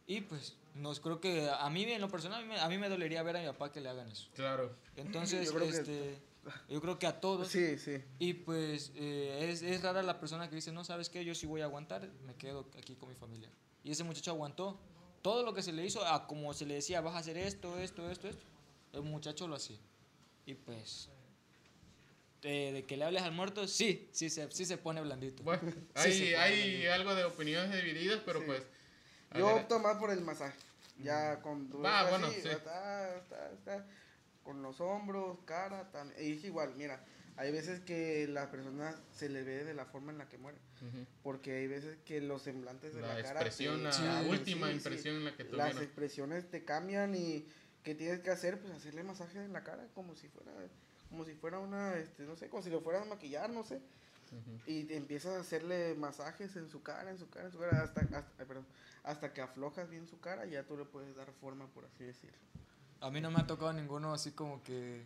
Y pues, nos creo que a mí en lo personal, a mí, me- a mí me dolería ver a mi papá que le hagan eso. Claro. Entonces, Yo creo que- este, yo creo que a todos. Sí, sí. Y pues eh, es, es rara la persona que dice, no, ¿sabes qué? Yo sí voy a aguantar, me quedo aquí con mi familia. Y ese muchacho aguantó todo lo que se le hizo, a como se le decía, vas a hacer esto, esto, esto, esto. El muchacho lo hacía. Y pues, eh, de que le hables al muerto, sí, sí se, sí se pone blandito. Bueno, Sí, hay, hay blandito. algo de opiniones divididas, pero Sí. pues. Yo ver, opto más por el masaje. Ya con tú Ah, bueno, así, sí. está- está- está con los hombros, cara, también. Y es igual, mira, hay veces que la persona se le ve de la forma en la que muere. ujú. Porque hay veces que los semblantes de la, La cara. expresión, te- la Sí, última sí, sí. impresión en la que Las tuvieron. expresiones te cambian y ¿qué tienes que hacer? Pues hacerle masaje en la cara como si fuera como si fuera una, este, no sé, como si lo fueras a maquillar, no sé. Ujú. Y te empiezas a hacerle masajes en su cara, en su cara, en su cara, hasta, hasta, ay, perdón, hasta que aflojas bien su cara y ya tú le puedes dar forma, por así decirlo. A mí no me ha tocado ninguno así como que,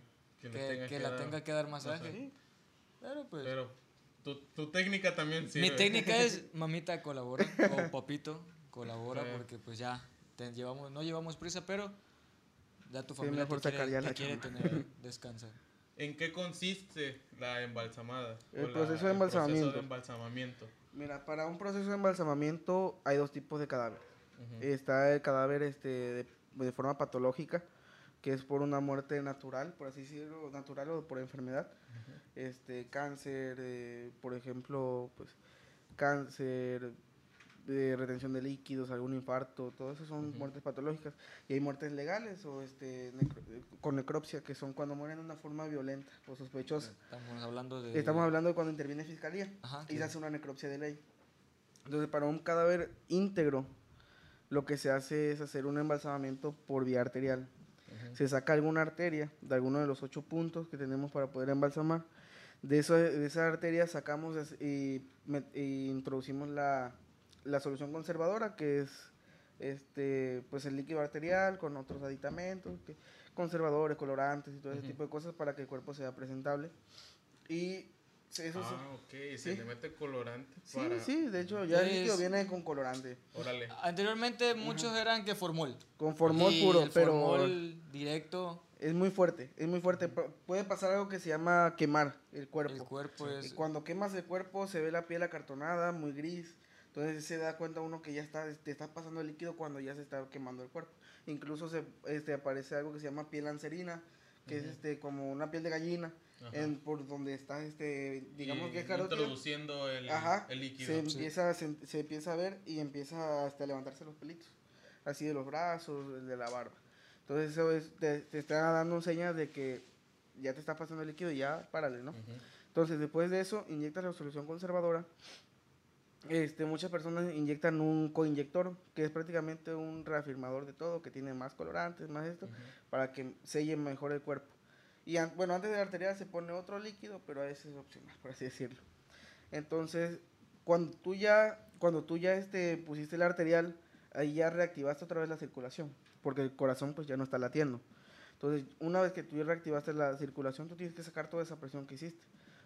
Que que, le tenga que que la dar tenga que dar masaje. Sí. Pero pues... Pero tu, tu técnica también sirve. Mi técnica es, *laughs* mamita, colabora, o *laughs* papito, colabora, Sí. porque pues ya, te llevamos, no llevamos prisa, pero ya tu Sí, familia mejor te quiere, te la quiere tener *laughs* descansar. ¿En qué consiste la embalsamada? El O la- proceso de el proceso embalsamamiento. de embalsamamiento. Mira, para un proceso de embalsamamiento hay dos tipos de cadáver. Ujú. Está el cadáver este, de, de forma patológica, que es por una muerte natural, por así decirlo, natural o por enfermedad. este, cáncer, eh, por ejemplo, pues cáncer, de retención de líquidos, algún infarto, todo eso son muertes patológicas. Y hay muertes legales o este, necro- eh, con necropsia, que son cuando mueren de una forma violenta o sospechosa. Estamos hablando de... Estamos hablando de cuando interviene fiscalía Ajá, y se hace una necropsia de ley. Entonces, para un cadáver íntegro, lo que se hace es hacer un embalsamamiento por vía arterial. Ujú. Se saca alguna arteria de alguno de los ocho puntos que tenemos para poder embalsamar. De, eso, de esa arteria sacamos y, y introducimos la, la solución conservadora, que es este, pues el líquido arterial con otros aditamentos, que- conservadores, colorantes y todo ese Ujú. tipo de cosas para que el cuerpo sea presentable. Y eso Ah, ok, se sí. le mete colorante Sí, para... sí, de hecho ya el líquido Es- viene con colorante, Órale. Anteriormente muchos eran que formol. con formol Y puro, el pero formol directo, es muy fuerte, es muy fuerte. Pu- Puede pasar algo que se llama quemar el cuerpo. el cuerpo Y es... cuando quemas el cuerpo se ve la piel acartonada, muy gris. Entonces se da cuenta uno que ya está, te está pasando el líquido cuando ya se está quemando el cuerpo. Incluso se este, aparece algo que se llama piel anserina, que es Ujú. este como una piel de gallina. En, por donde está este, digamos Y que carótida. Introduciendo el, Ajá, el líquido. se Sí. empieza, se, se empieza a ver y empieza hasta a levantarse los pelitos, así de los brazos, de la barba. Entonces eso es, te, te está dando señas de que ya te está pasando el líquido y ya párale, ¿no? Entonces después de eso inyectas la solución conservadora. Este, muchas personas inyectan un coinyector, que es prácticamente un reafirmador de todo, que tiene más colorantes, más esto, para que selle mejor el cuerpo. Y an- bueno, antes de la arterial se pone otro líquido, pero a veces es opcional, por así decirlo. Entonces, cuando tú ya, cuando tú ya este, pusiste la arterial, ahí ya reactivaste otra vez la circulación, porque el corazón pues ya no está latiendo. Entonces, una vez que tú ya reactivaste la circulación, tú tienes que sacar toda esa presión que hiciste,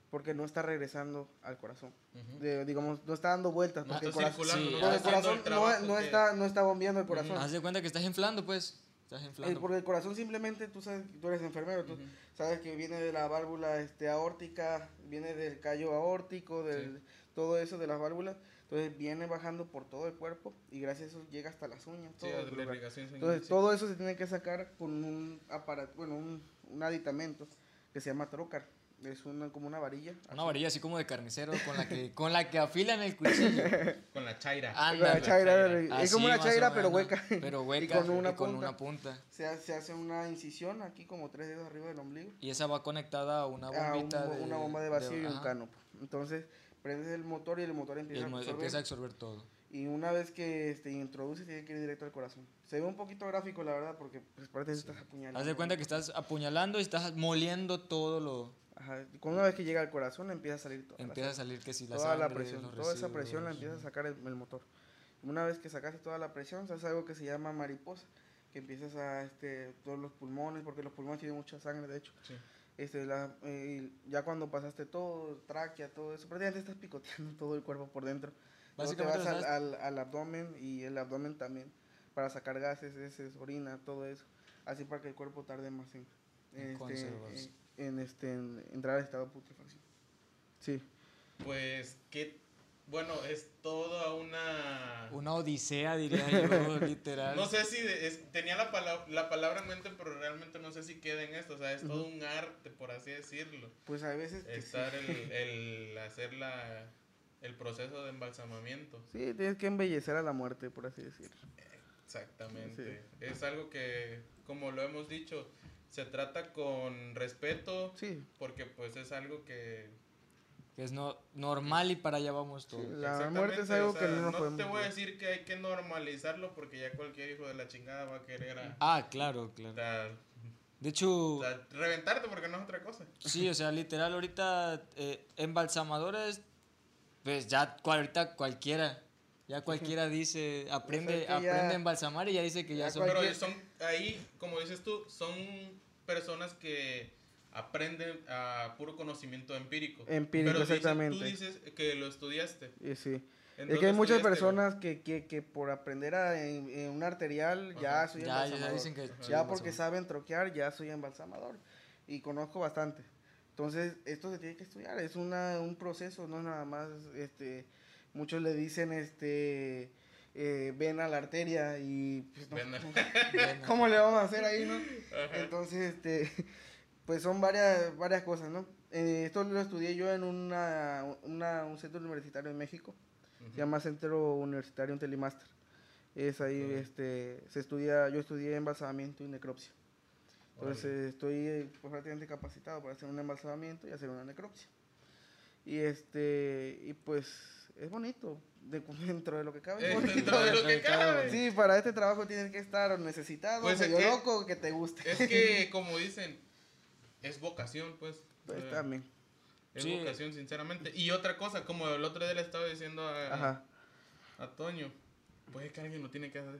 porque no está regresando al corazón. Ujú. De- digamos, no está dando vueltas, No porque el está corazón, sí, no el corazón el no, no está, no está bombeando el corazón. Haz de cuenta que estás inflando, pues. Estás inflando. porque el corazón simplemente, tú sabes, tú eres enfermero, tú sabes que viene de la válvula este, aórtica, viene del callo aórtico, del, todo eso de las válvulas, entonces viene bajando por todo el cuerpo y gracias a eso llega hasta las uñas. Sí, todo el la irrigación Entonces sí. todo eso se tiene que sacar con un aparato, bueno, un, un aditamento que se llama trocar. Es una, como una varilla. Una varilla así como de carnicero con la que, con la que afilan el cuchillo. *laughs* Con la chaira. Ándale. La chaira, es Así como una chaira, pero hueca. Pero hueca y con una con punta. una punta. Se, ha- se hace una incisión aquí como tres dedos arriba del ombligo. Y esa va conectada a una a un bombita bo- de... una bomba de vacío y un ajá. cano. Entonces, prendes el motor y el motor Y empieza el mo- a absorber. empieza a absorber todo. Y una vez que este, introduces, tiene que ir directo al corazón. Se ve un poquito gráfico, la verdad, porque pues, parece que estás apuñalando. Haz de cuenta que estás apuñalando y estás moliendo todo lo... Ajá. una vez que llega al corazón, empieza a salir toda, la Empieza a salir que si la toda la sangre, presión. los Toda esa presión la empieza a sacar el, el motor. Una vez que sacaste toda la presión, se hace algo que se llama mariposa, que empiezas a, este, todos los pulmones, porque los pulmones tienen mucha sangre, de hecho. Sí. Este, la, eh, ya cuando pasaste todo, tráquea, todo eso, prácticamente estás picoteando *laughs* todo el cuerpo por dentro. Luego te Básicamente vas al, al, al abdomen y el abdomen también, para sacar gases, heces, orina, todo eso. Así para que el cuerpo tarde más en, En este. En, este, en entrar al estado de putrefacción. Sí. Pues que, bueno, es toda una... Una odisea, diría yo, *laughs* literal. No sé si de- es- tenía la, pala- la palabra en mente, pero realmente no sé si queda en esto. O sea, es todo un arte, por así decirlo. Pues hay veces que sí. Estar el, el hacer la, el proceso de embalsamamiento. Sí, tienes que embellecer a la muerte, por así decirlo. Exactamente. Es algo que, como lo hemos dicho, se trata con respeto, Sí, porque pues es algo que... Que es no, normal y para allá vamos todos. Sí, La muerte es algo o sea, que no nos No podemos te voy a decir que hay que normalizarlo, porque ya cualquier hijo de la chingada va a querer a... Ah, claro, o claro. sea, De hecho, o sea, reventarte porque no es otra cosa. sí, o sea, literal, ahorita eh, embalsamadores, pues ya ahorita cualquiera, ya cualquiera dice, aprende, ya- aprende a embalsamar y ya dice que ya, ya son... Pero son ahí, como dices tú, son personas que aprenden a puro conocimiento empírico. Empírico, Pero dices- exactamente. tú dices que lo estudiaste. y sí. ¿En Es que hay muchas personas que, que, que por aprender a, en, en un arterial ya soy Ya, ya embalsamador. dicen que... Ya porque saben troquear, ya soy embalsamador. Y conozco bastante. Entonces, esto se tiene que estudiar. Es una, un proceso, no es nada más. Este, muchos le dicen, este, eh, ven a la arteria y pues, no, *laughs* ¿cómo le vamos a hacer ahí, no? Ajá. Entonces, este, *laughs* pues son varias, varias cosas, ¿no? Eh, esto lo estudié yo en una, una- un centro universitario en México. Se llama Centro Universitario Intelimaster. Es ahí, este, se estudia, yo estudié embalsamamiento y necropsia. Entonces estoy pues, prácticamente capacitado para hacer un embalsamamiento y hacer una necropsia. Y este, y pues es bonito, de- *laughs* dentro de lo que cabe. es Eh, dentro de lo que cabe. Sí, para este trabajo tienes que estar necesitado, Pues es medio que- loco, que te guste. Es que, *laughs* como dicen, es vocación, pues. Pues Eh, también. Es Sí. vocación, sinceramente. Y otra cosa, como el otro día le estaba diciendo a, Ajá. a Toño, pues es que alguien lo tiene que hacer.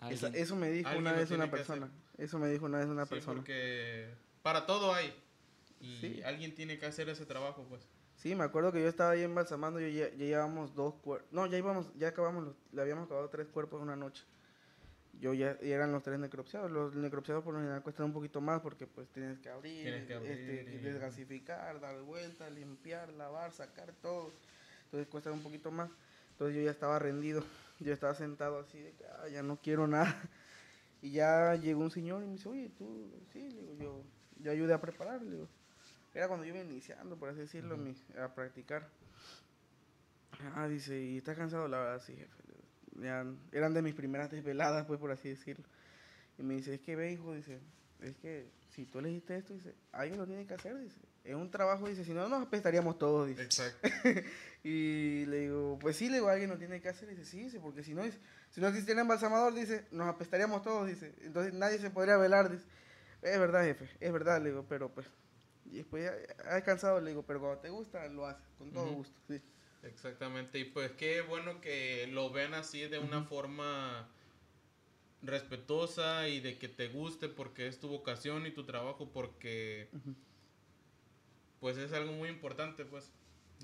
Alguien- eso me dijo una vez una persona. Eso me dijo una vez una Sí, persona. porque para todo hay. Y Sí. alguien tiene que hacer ese trabajo, pues. Sí, me acuerdo que yo estaba ahí embalsamando, yo ya, ya llevábamos dos cuerpos, no, ya íbamos, ya acabamos, los- le habíamos acabado tres cuerpos en una noche. Yo ya, y eran los tres necropsiados, los necropsiados por lo general cuestan un poquito más porque pues tienes que abrir, Tienes que abrir este, y- desgasificar, dar vuelta, limpiar, lavar, sacar todo, entonces cuestan un poquito más. Entonces yo ya estaba rendido, *laughs* yo estaba sentado así de que "Ah, ya no quiero nada. *laughs* Y ya llegó un señor y me dice, oye, tú, sí, le digo, yo, yo ayudé a preparar, le digo. Era cuando yo iba iniciando, por así decirlo, Ujú. mi- a practicar. Ah, dice, ¿y estás cansado? La verdad, sí, jefe. Ya eran de mis primeras desveladas, pues, por así decirlo. Y me dice, es que ve, hijo, dice, es que si tú elegiste esto, dice, alguien lo tiene que hacer, dice. Es un trabajo, dice, si no nos apestaríamos todos, dice. Exacto. *laughs* Y le digo, pues sí, le digo, alguien lo tiene que hacer. Dice, sí, dice, porque si no, dice, si no existiera embalsamador, dice, nos apestaríamos todos, dice. Entonces nadie se podría velar, dice. Es verdad, jefe, es verdad, le digo, pero pues. Y después ya has cansado, le digo, pero cuando te gusta, lo haces, con todo gusto, sí. Exactamente. Y pues qué bueno que lo ven así de una forma respetuosa y de que te guste porque es tu vocación y tu trabajo porque pues es algo muy importante pues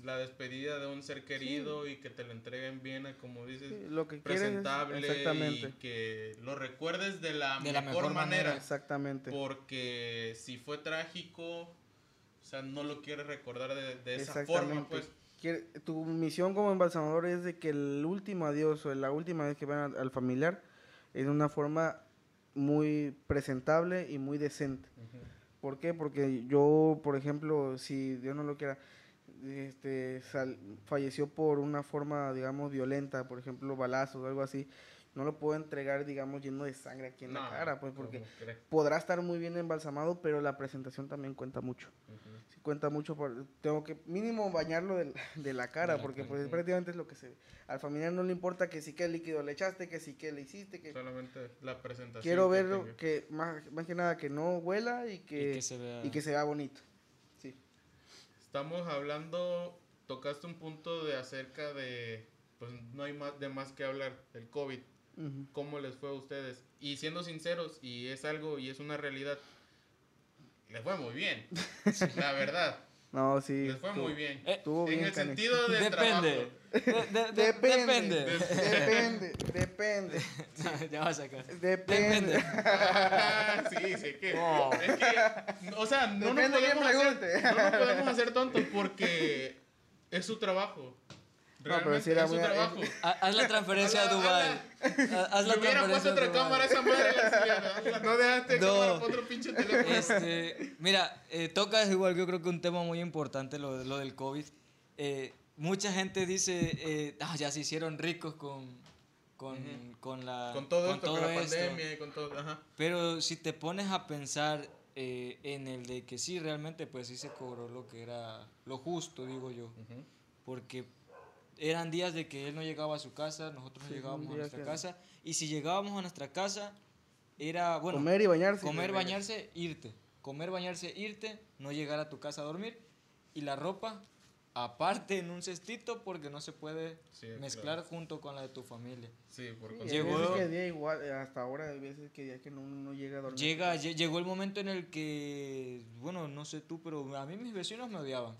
la despedida de un ser querido y que te lo entreguen bien a, como dices Sí, lo que quieres es- presentable y que lo recuerdes de la, De la mejor, mejor manera, manera. exactamente. porque si fue trágico o sea no lo quieres recordar de, de esa forma pues Quiere- tu misión como embalsamador es de que el último adiós o la última vez que vean al, al familiar es de una forma muy presentable y muy decente. ¿Por qué? Porque yo, por ejemplo, si Dios no lo quiera, este, sal- falleció por una forma, digamos, violenta, por ejemplo, balazos o algo así, no lo puedo entregar, digamos, lleno de sangre aquí en la cara, pues porque podrá estar muy bien embalsamado, pero la presentación también cuenta mucho. Sí cuenta mucho, por, tengo que mínimo bañarlo de, la cara, De la porque cara, pues prácticamente es lo que se ve. Al familiar no le importa que sí que líquido le echaste, que sí que le hiciste, que Solamente la presentación. quiero verlo, que más, más que nada que no huela y que, y que se vea. y que se vea bonito. Sí. Estamos hablando, tocaste un punto de acerca de, pues no hay más de más que hablar, el COVID. Ujú. ¿Cómo les fue a ustedes? Y siendo sinceros, y es algo, y es una realidad, les fue muy bien. *laughs* La verdad, No, sí. les fue estuvo- muy bien. Eh, en bien el canijo. sentido del Depende. trabajo. De- de- de- *laughs* Depende. depende. Depende. Depende. *laughs* No, ya vas a sacar. Depende. Depende. Ah, sí, sí, que, Oh. es que, o sea, no nos, podemos hacer, no nos podemos hacer tontos porque es su trabajo. Pero Realmente sí era muy- Haz la transferencia a Dubai. Haz la hubiera puesto transferencia a otra Dubái. cámara esa madre. No *laughs* dejaste No. cámara para otro pinche teléfono. Este, mira, eh, tocas igual, yo creo que un tema muy importante, lo, lo del COVID. Eh, mucha gente dice, eh, "Ah, ya se hicieron ricos con, con, Ujú. con la, Con todo esto, con la esto". pandemia y con todo. Ajá. Pero si te pones a pensar eh, en el de que sí, realmente, pues sí se cobró lo que era lo justo, digo yo. Porque eran días de que él no llegaba a su casa, nosotros no Sí, llegábamos un a nuestra que- casa. Y si llegábamos a nuestra casa, era, bueno, comer y bañarse. comer, bañarse, irte. Comer, bañarse, irte, no llegar a tu casa a dormir. Y la ropa, aparte en un cestito, porque no se puede Sí, mezclar claro. junto con la de tu familia. Sí, por Sí, Llegó- veces que día igual, hasta ahora hay veces que día que no, no llega a dormir. Llega, lle- llegó el momento en el que, bueno, no sé tú, pero a mí mis vecinos me odiaban.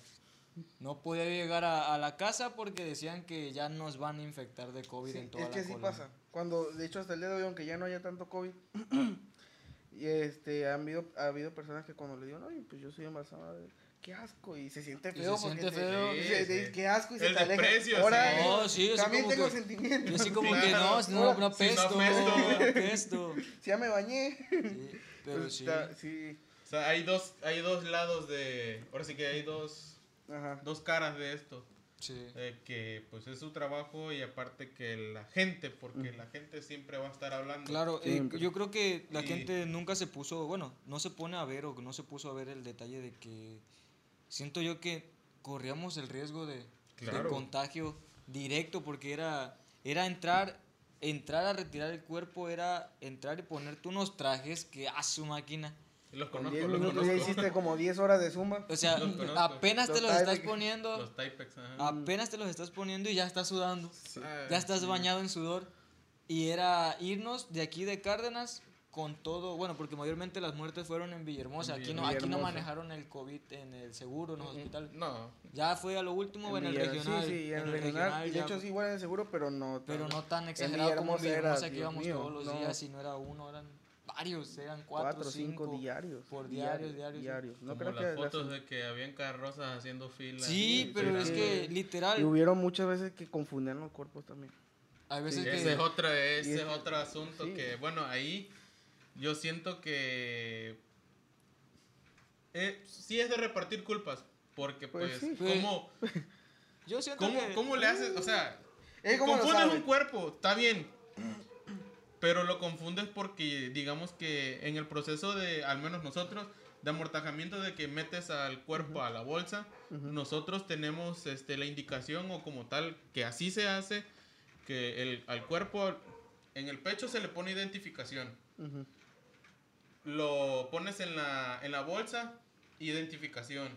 No podía llegar a, a la casa porque decían que ya nos van a infectar de COVID Sí, en toda es que la sí colonia. pasa. Cuando, de hecho, hasta el día de hoy, aunque ya no haya tanto COVID, *clears throat* y este, han habido, ha habido personas que cuando le digo, no, pues yo soy embarazada, qué asco, y se siente feo. se porque siente te- feo. Sí, de- sí. Qué asco, y se te aleja. Ahora, sí. No, sí, también como tengo que- sentimientos. Yo así como Claro. que no, no, no Sí, no apesto, apesto. no apesto. Si ya me bañé. Sí, *laughs* pero Pues, sí. está- sí. O sea, hay dos, hay dos lados de. Ahora sí que hay dos, Ajá. dos caras de esto. sí. eh, que pues es su trabajo y aparte que la gente, porque la gente siempre va a estar hablando. Claro, eh, yo creo que la Y- gente nunca se puso, bueno, no se pone a ver o no se puso a ver el detalle de que siento yo que corríamos el riesgo de, de Claro. contagio directo porque era, era entrar, entrar a retirar el cuerpo, era entrar y ponerte unos trajes que a su máquina. Los Con conozco, 10 los minutos ya conozco. hiciste como 10 horas de zumba. O sea, Los conozco. apenas te Los los estás poniendo, Los Typex, ajá. apenas te los estás poniendo y ya estás sudando. Ah, Ya estás sí. bañado en sudor. Y era irnos de aquí de Cárdenas con todo, bueno, porque mayormente las muertes fueron en Villahermosa. En Aquí no, aquí no manejaron el COVID en el seguro, en los hospitales. No, Ya fue a lo último en, el Villar- regional. Sí, sí, en, el regional. y de hecho, sí, igual en el seguro, pero no. Pero tan- no tan exagerado como en Villahermosa era, que Dios íbamos mío, todos los no. días y no era uno, eran varios, eran cuatro, Cuatro, cinco, cinco. diarios. por diarios, diarios, diarios. No como creo las que. las- fotos de que habían carrozas haciendo fila. Sí, pero es que Y literal, hubieron muchas veces que confundían los cuerpos también. hay veces Sí, que... Ese es otro, ese Y es es- otro asunto sí. que, bueno, ahí yo siento que eh, sí es de repartir culpas, porque Pues pues, sí. ¿cómo, Yo siento cómo, que... cómo le haces? O sea, Eh, ¿cómo lo confundes un cuerpo, está bien, pero lo confundes porque digamos que en el proceso de, al menos nosotros, de amortajamiento de que metes al cuerpo a la bolsa, nosotros tenemos este, la indicación o como tal que así se hace, que el, al cuerpo, en el pecho se le pone identificación. Ujú. Lo pones en la, en la bolsa, identificación.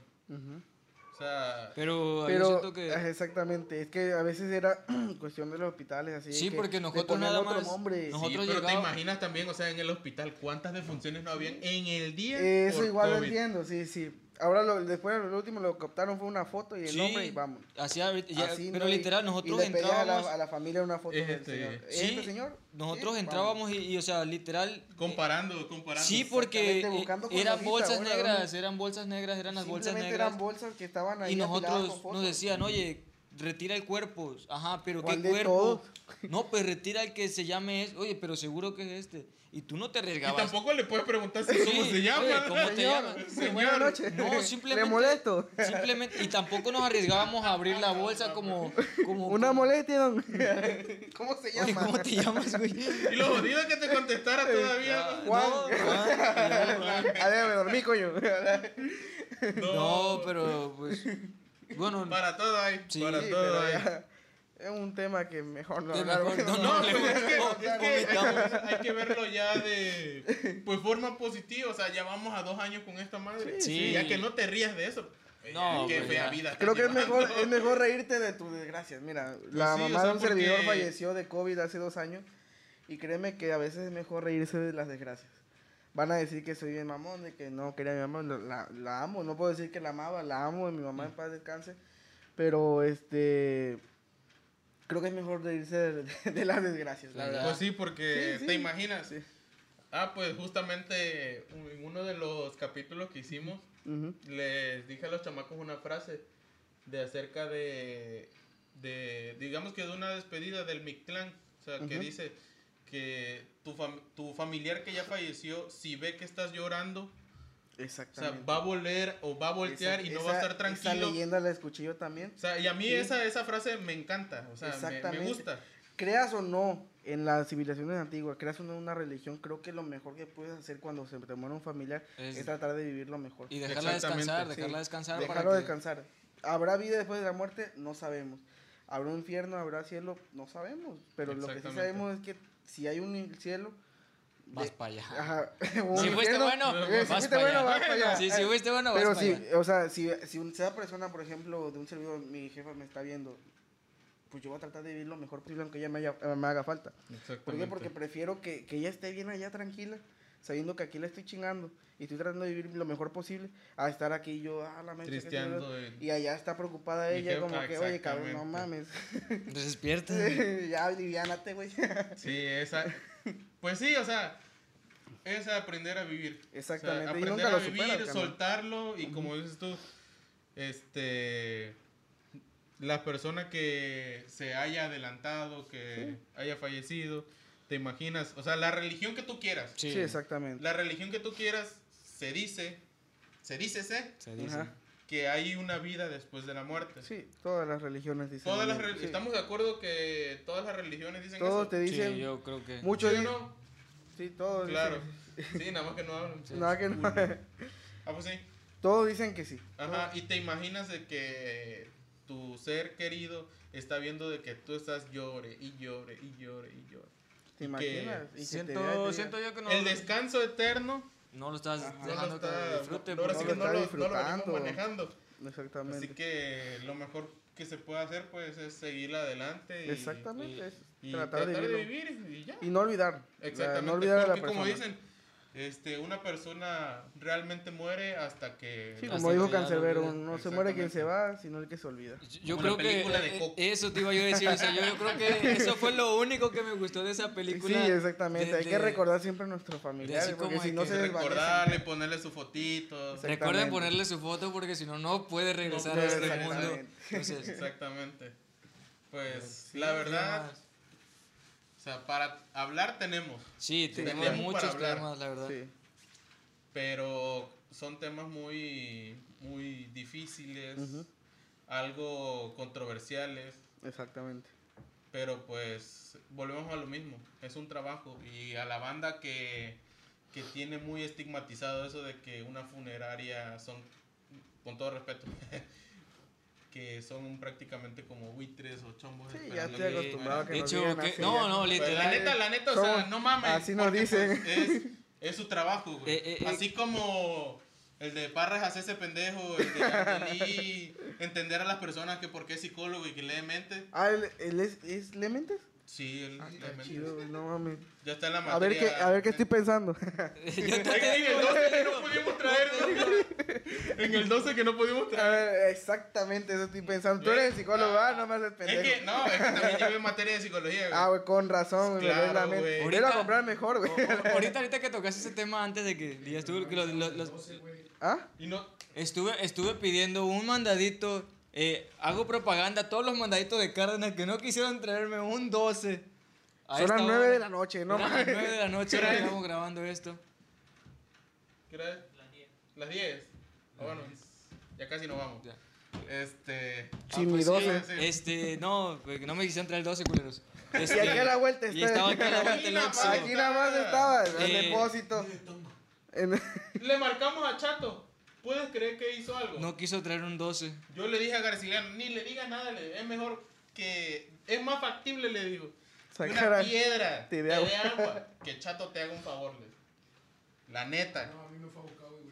O sea, Pero, Pero, siento que... exactamente, es que a veces era *clears throat* cuestión de los hospitales, así. de Sí, que porque nosotros nada otro más- nombre. nosotros- sí, pero te imaginas también, o sea, en el hospital, cuántas defunciones no habían en el día. Eso por igual lo entiendo, sí, sí. Ahora lo, después lo último lo captaron fue una foto y el Sí, nombre y vamos. Así ahorita- ya- Así, pero ¿no? Y- literal, y nosotros a entrábamos... la, a la familia una foto del Este, señor. sí, ¿Este señor? Nosotros Sí, entrábamos y, y, o sea, literal... Comparando, comparando. Sí, porque eh, eran bolsas negras, eran bolsas negras, eran las bolsas negras. eran bolsas que estaban ahí Y nosotros nos decían, oye, retira el cuerpo. Ajá, pero ¿qué ¿Cuál de cuerpo? todos? *laughs* No, pues retira el que se llame es. Oye, pero seguro que es este. Y tú no te Y arriesgabas. tampoco le puedes preguntar si Sí, cómo se llama. oye, ¿cómo te llamas? Señor. Buenas noches. No, *laughs* simplemente. ¿Le molesto? Simplemente. Y tampoco nos arriesgábamos a abrir la bolsa como. como Una molestia, don. *laughs* ¿Cómo se Oye, llama? ¿cómo te llamas, güey? Y lo jodido es que te contestara todavía. Juan. No, Juan. A ver, me dormí, coño. No, pero pues. Bueno, *laughs* Para todo hay. Sí, para todo hay. ya es un tema que mejor no hablar, mejor no, No, pues es que, no, es que hay, que- hay que verlo ya de *laughs* pues forma positiva, o sea, ya vamos a dos años con esta madre. Sí. Ya que no te rías de eso. No, qué pues vida. Creo que es mejor, es mejor *laughs* reírte de tus desgracias. Mira, la sí, o mamá sea, de un servidor falleció de COVID hace dos años. Y créeme que a veces es mejor reírse de las desgracias. Van a decir que soy bien mamón, de que no quería a mi mamá. La, la- amo, no puedo decir que la amaba, la amo, mi mamá en paz descanse. Pero este. Creo que es mejor reírse de, de- de las desgracias, la Pues verdad. Pues sí, porque Sí, sí. te imaginas. Sí. Ah, pues justamente en uno de los capítulos que hicimos, Ujú. les dije a los chamacos una frase de acerca de, de digamos que de una despedida del Mictlán, o sea, que Ujú. dice que tu, fam- tu familiar que ya falleció, si ve que estás llorando, o sea, Exactamente. va a volver o va a voltear Esa- y no va a esa- estar Esa tranquilo. leyenda la escuché yo también. O sea, y a mí Sí. esa, esa frase me encanta, o sea, me- me, Exactamente. gusta. creas o no en las civilizaciones antiguas, creas o no en una religión, creo que lo mejor que puedes hacer cuando se te muere un familiar es, Es- tratar de vivir lo mejor. Y dejarla Exactamente, descansar, sí. dejarla descansar. Dejarlo para que- descansar. ¿Habrá vida después de la muerte? No sabemos. ¿Habrá un infierno? ¿Habrá cielo? No sabemos. Pero lo que sí Exactamente. sabemos es que si hay un cielo... Vas para allá. Ajá. *laughs* *laughs* Si fuiste bueno, si vas fuiste para bueno, allá. vas para allá. Sí, si fuiste bueno, vas Pero para si, allá. o sea, si, si un- esa persona, por ejemplo, de un servidor, mi jefa me está viendo, pues yo voy a tratar de vivir lo mejor posible aunque ella me, haya- me haga falta. ¿Por qué? Exactamente. Porque prefiero que, que ella esté bien allá tranquila, sabiendo que aquí la estoy chingando y estoy tratando de vivir lo mejor posible, a estar aquí yo, ah, la mecha, que se Tristeando. ve". eh. Y allá está preocupada ella, jefa, como que, oye, cabrón, no mames. *laughs* Despierta. *laughs* ya, aliviánate, güey. *laughs* Sí, esa. Pues sí, o sea, es aprender a vivir. Exactamente, O sea, y aprender nunca a vivir, superas, soltarlo y como dices tú, este. La persona que se haya adelantado, que haya fallecido, te imaginas, o sea, la religión que tú quieras, Sí, Sí, exactamente. la religión que tú quieras, se dice, se dice sé, se dice. Ajá. que hay una vida después de la muerte. Sí, todas las religiones dicen. Todas las re- sí. Estamos de acuerdo que todas las religiones dicen Todos eso. te dicen, Sí, yo creo que. muchos ¿Sí no? sí, todos Claro. dicen- Sí, nada más que no hablan. Nada que no. Ah, pues sí. todos dicen que sí. Ajá, y te imaginas de que tu ser querido está viendo de que tú estás llore y llore y llore y llore. ¿Te que imaginas? Que y Siento, siento yo que no. El descanso eterno No lo estás Ajá. no dejando que está, disfrute. no, ahora no sí que no lo, no lo manejando. Exactamente. Así que lo mejor que se puede hacer pues es seguir adelante y, Exactamente. y- y tratar, de vivirlo. vivir y ya. Y no olvidar. Exactamente, No olvidar a la como persona. dicen, este, una persona realmente muere hasta que... Sí, como que dijo Cancerbero, no se muere quien se va, sino el que se olvida. Yo Como creo la que de eh, eso te iba yo a decir, o sea, yo, yo creo que *laughs* eso fue lo único que me gustó de esa Sí, película. exactamente. de- Hay que de- recordar siempre a nuestros familiares, porque si no que se. Recordarle, ponerle su fotito. Recuerden ponerle su foto porque si no, no puede regresar No a puede este regresar. mundo. Entonces, Exactamente. Pues sí, la ¿qué verdad? O sea, para hablar tenemos, Sí, tenemos tenemos muchos para hablar. temas, la verdad. Sí, pero son temas muy, muy difíciles, algo controversiales, exactamente. pero pues volvemos a lo mismo, es un trabajo y a la banda que, que tiene muy estigmatizado eso de que una funeraria son, con todo respeto, *laughs* que son prácticamente como buitres o chombos. Sí, ya esperando estoy que- acostumbrado a que De nos hecho, digan que- así, no, no, Pues, literal. la neta, la neta, o sea, no mames. así nos dicen. pues, es, es su trabajo, güey. Eh, eh, eh. Así como el de Parras hace ese pendejo, el de Angelí, *laughs* entender a las personas que por qué es psicólogo y que lee mente. Ah, ¿él, él es, es Lementes? Sí, él Ah, chido, no mames. Ya está en la A ver qué, materia. a ver qué estoy pensando. *laughs* Yo te Oiga, en el 12 que no pudimos traer, ¿no? *laughs* En el 12 que no pudimos A traer. ver, exactamente, eso estoy pensando. Tú eres psicólogo, ah, no me haces Es pendejo. que, no, es que también llevé materia de psicología, güey. Ah, güey, con razón, güey, Claro, lees la mente. güey. Voy a Ahorita- comprar mejor, güey. Ahorita, ahorita que tocaste ese tema antes de que digas tú, que lo- lo- los- ¿Ah? Y no, estuve, estuve pidiendo un mandadito Eh, hago propaganda a todos los mandaditos de Cárdenas que no quisieron traerme un 12. A Son las 9 hora. de la noche, no Eran las mames. 9 de la noche ¿Qué hora que es? *laughs* estamos grabando esto. ¿Qué hora es? Las 10. Ah, bueno, ya casi nos vamos. Ya. Este. Sí, mi pues 12. sí. Este, no, pues, no me quisieron traer el 12, culeros. *laughs* Y Este, aquí a la vuelta y estaba aquí a la vuelta el Aquí nada más estaba, en el Eh, depósito. Le marcamos a Chato. ¿Puedes creer que hizo algo? No quiso traer un 12. Yo le dije a Garciliano, ni le diga nada, le- es mejor que. Es más factible, le digo. Sacar una a- piedra *laughs* te dé agua. agua. *laughs* Que Chato te haga un favor, le digo. La neta. No, a mí me fue a buscar, güey.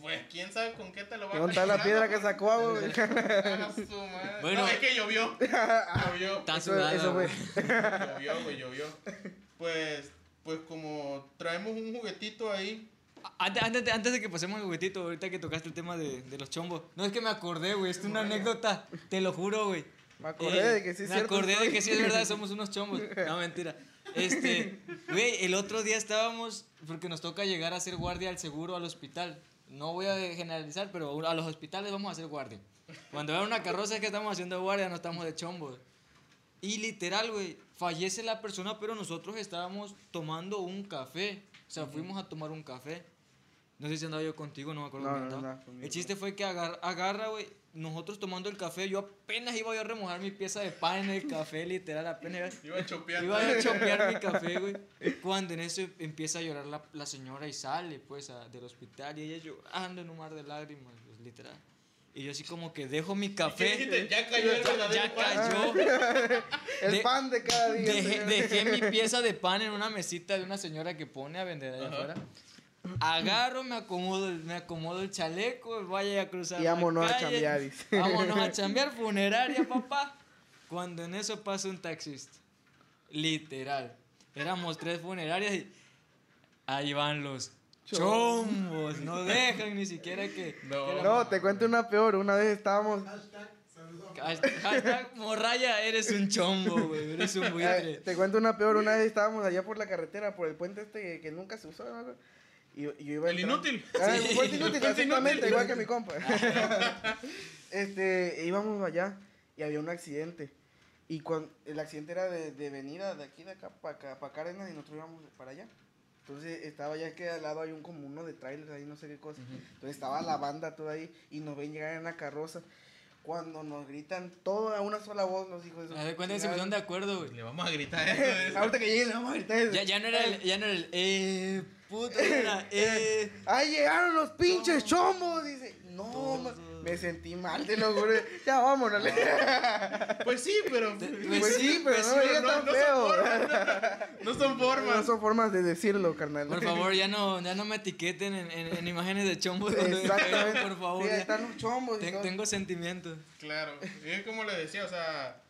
Pues quién sabe con qué te lo va a ¿Dónde está la piedra que sacó agua, güey? *laughs* Ah, su madre. Bueno. No, es que llovió. llovió. Está Eso, eso fue. güey. Llovió, güey, llovió. Pues, pues como traemos un juguetito ahí. Antes, antes, antes de que pasemos al juguetito, ahorita que tocaste el tema de, de los chombos. No es que me acordé, güey. Es una anécdota. Te lo juro, güey. Me acordé Eh, de que sí es Me cierto. acordé de que sí es verdad, somos unos chombos. No, mentira. Este, güey, el otro día estábamos, porque nos toca llegar a hacer guardia al seguro, al hospital. No voy a generalizar, pero a los hospitales vamos a hacer guardia. Cuando veo una carroza es que estamos haciendo guardia, no estamos de chombos. Y literal, güey, fallece la persona, pero nosotros estábamos tomando un café. O sea, fuimos a tomar un café. No sé si andaba yo contigo, no me acuerdo No, no, no. El chiste fue que agar- agarra, güey, nosotros tomando el café, yo apenas iba yo a remojar mi pieza de pan en el café, literal, apenas Iba chopeando. iba a chopear mi café, güey. Cuando en eso empieza a llorar la, la señora y sale, pues, a- del hospital y ella llorando en un mar de lágrimas, pues, literal. Y yo así como que dejo mi ¿Qué café? Ya cayó el verdadero ya pan. cayó. *laughs* El de- pan de cada día. Dejé, dejé mi pieza de pan en una mesita de una señora que pone a vender allá afuera. Agarro, me acomodo, el- me acomodo el chaleco, vaya a cruzar. Y la vámonos a chambear, dice. Vámonos a *laughs* chambear, funeraria, papá. Cuando en eso pasa un taxista. Literal. Éramos tres funerarias y ahí van los chombos. No dejan ni siquiera que. No. que la- No, te cuento una peor. Una vez estábamos. Hashtag. Hashtag, hashtag, *laughs* morraya, eres un chombo, güey. Eres un buitre. te cuento una peor. Una vez estábamos allá por la carretera, por el puente este que, que nunca se usó. ¿no? Y yo, y yo iba El entrando- inútil. Ah, Sí. el inútil, exactamente, igual que mi compa. *laughs* este, íbamos allá y había un accidente. Y cuando el accidente era de, de venida de aquí de acá para acá, para Cárdenas y nosotros íbamos para allá. Entonces estaba ya que al lado hay un como uno de trailers ahí, no sé qué cosa. Entonces estaba la banda toda ahí y nos ven llegar en la carroza. Cuando nos gritan todo a una sola voz, los hijos de su Haz de cuenta que se chingada- pusieron de acuerdo, güey. Le vamos a gritar eso. *laughs* Ahorita que lleguen, le vamos a gritar eso. Ya, ya no era el, ya no era el, eh, puto, *laughs* era, eh. ¡Ahí llegaron los pinches chombos! Dice, no, ma- me sentí mal, te lo juro. Ya vámonos. *laughs* Pues sí, pero. Pues sí, pero no digas no, tan no feo. son formas. No son *laughs* No formas. son formas de decirlo, carnal. Por favor, ya no, ya no me etiqueten en, en, en imágenes de chombos Exactamente. por favor. Sí, ahí ya. están los chombos. y Ten- todo. tengo sentimientos. Claro. Y es como le decía, o sea.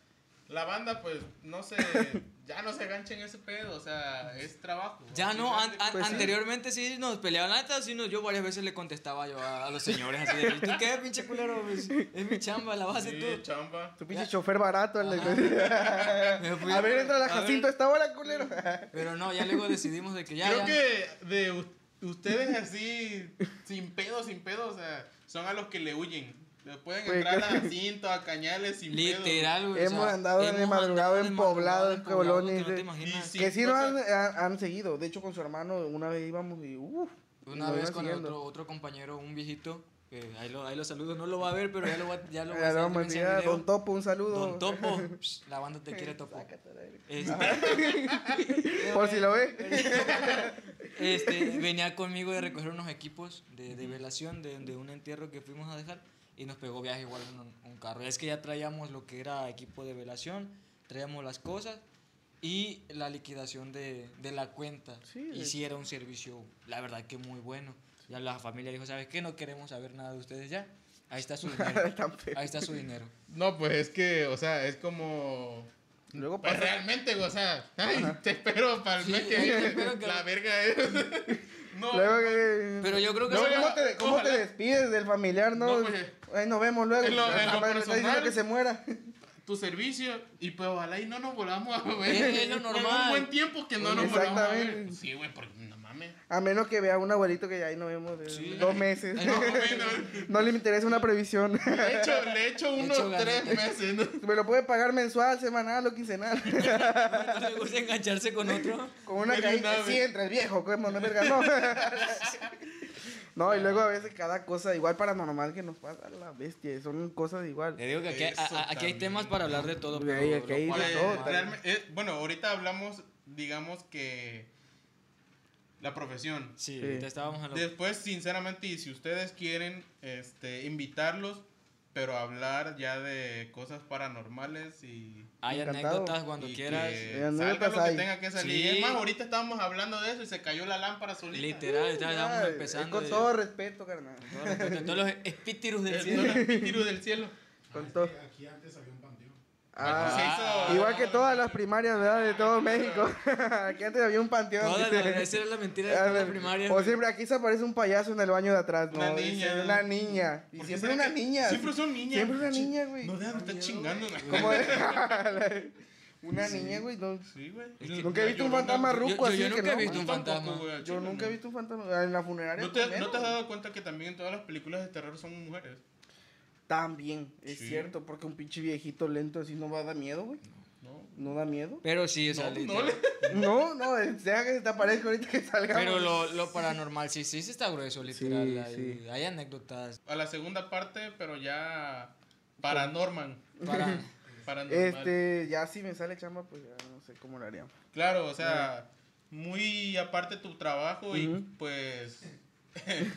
La banda, pues, no se. *laughs* Ya no se gancha en ese pedo, o sea, es trabajo. Ya no, an- an- Pues anteriormente sí nos peleaban, la neta, sí, no, yo varias veces le contestaba yo a, a los señores así de, ¿tú qué, *laughs* pinche culero? Pues, es mi chamba, la hacer Sí, tú. chamba. Tu pinche chofer barato. el de- *laughs* Me fui- a ver, entra la Jacinto a esta hora, culero. Pero no, ya luego decidimos de que ya, Creo ya. que de ustedes así, sin pedo, sin pedo, o sea, son a los que le huyen. Le Pueden Pues, entrar a. Jacinto, a Cañales sin. Literal, güey. o Hemos sea, andado de hemos madrugada andado en poblado, en en colonias, que no sí, que sí nos han, cosas- han, han seguido. De hecho, con su hermano una vez íbamos y uff. Una vez con otro, otro compañero, un viejito, que ahí lo, ahí lo saludo, no lo va a ver, pero ya lo, va, ya lo *laughs* voy a Ya lo hacer vamos a en ese enseñar. video. Don Topo, un saludo. Don Topo, *laughs* psh, la banda te quiere Topo. Este, *laughs* Por si lo ve. este, venía conmigo de recoger unos equipos de, de velación de, de un entierro que fuimos a dejar y nos pegó viaje igual en un, un carro. Es que ya traíamos lo que era equipo de velación, traíamos las cosas y la liquidación de, de la cuenta. Sí, y sí era un servicio, la verdad que muy bueno. Ya la familia dijo, ¿sabes qué? No queremos saber nada de ustedes ya. Ahí está su *laughs* dinero. Ahí está su dinero. No, pues es que, o sea, es como. Luego Pues realmente, o sea, ay, te espero para el Sí, mes que viene. La verga es. *laughs* No, Luego que- Pero yo creo que No, ¿Cómo, te, cómo te despides del familiar, no? No, pues, Ahí nos vemos luego. en lo- en lo personal. que se muera. tu servicio y pues ojalá y no nos volvamos a ver. Es- es lo normal. un buen tiempo que no nos volvamos a ver. Exactamente. Sí, güey, porque no mames. A menos que vea un abuelito que ya ahí no vemos de Sí. dos meses. Ay, no, *laughs* Bueno, no le interesa una previsión. le echo, le echo unos Echo ganas. tres meses, ¿no? Me lo puede pagar mensual, semanal o quincenal. *laughs* ¿No le gusta engancharse con otro? Con una caída. Sí, entra el viejo, como no verga, no. *laughs* No, y luego a veces cada cosa igual paranormal que nos pasa la bestia. Son cosas igual. Le digo que aquí, Eso a- a- aquí hay también. temas para hablar de todo. Güey, pero aquí hay lo de cual- todo, Pues, realme- eh, bueno, ahorita hablamos, digamos que la profesión. Sí, Sí. estábamos en lo... Después, sinceramente, y si ustedes quieren este, invitarlos, pero hablar ya de cosas paranormales y, Hay Encantado. anécdotas cuando y quieras. que salga lo que tenga que salir. Sí. Es más, ahorita estábamos hablando de eso y se cayó la lámpara solita. Literal, ya estamos Ay, empezando. Con todo respeto, carnal. todo respeto todos los espíritus del El cielo. don espíritu del cielo. Con todo. Aquí antes había Ah, igual que todas las primarias, ¿verdad? De todo México. *laughs* aquí antes había un panteón. Dice. las- esa era la mentira de A toda la ver, primaria. O siempre aquí se aparece un payaso en el baño de atrás. Una no, niña. dice Una niña. Y ¿Por qué siempre una niña. Siempre son niñas. Siempre una niña, güey. No dejan de estar chingando. Como *laughs* una niña, güey. No. Sí, güey. Nunca he visto un fantasma ruco así yo que nunca no, he visto un fantasma. Yo nunca he no. visto un fantasma. En la funeraria. ¿No te, ¿No te has dado cuenta que también en todas las películas de terror son mujeres? También, es Sí. cierto, porque un pinche viejito lento así no va a dar miedo, güey. No. No da miedo. Pero sí, o sea, No, no le- No, no, deja que se te aparezca ahorita que salga. Pero lo, lo paranormal sí, sí, sí está grueso, literal. Sí, hay, sí. hay anécdotas. A la segunda parte, pero ya paranormal. Para... *laughs* paranormal. Este, ya si me sale chamba, pues ya no sé cómo lo haríamos. Claro, o sea, muy aparte tu trabajo y pues...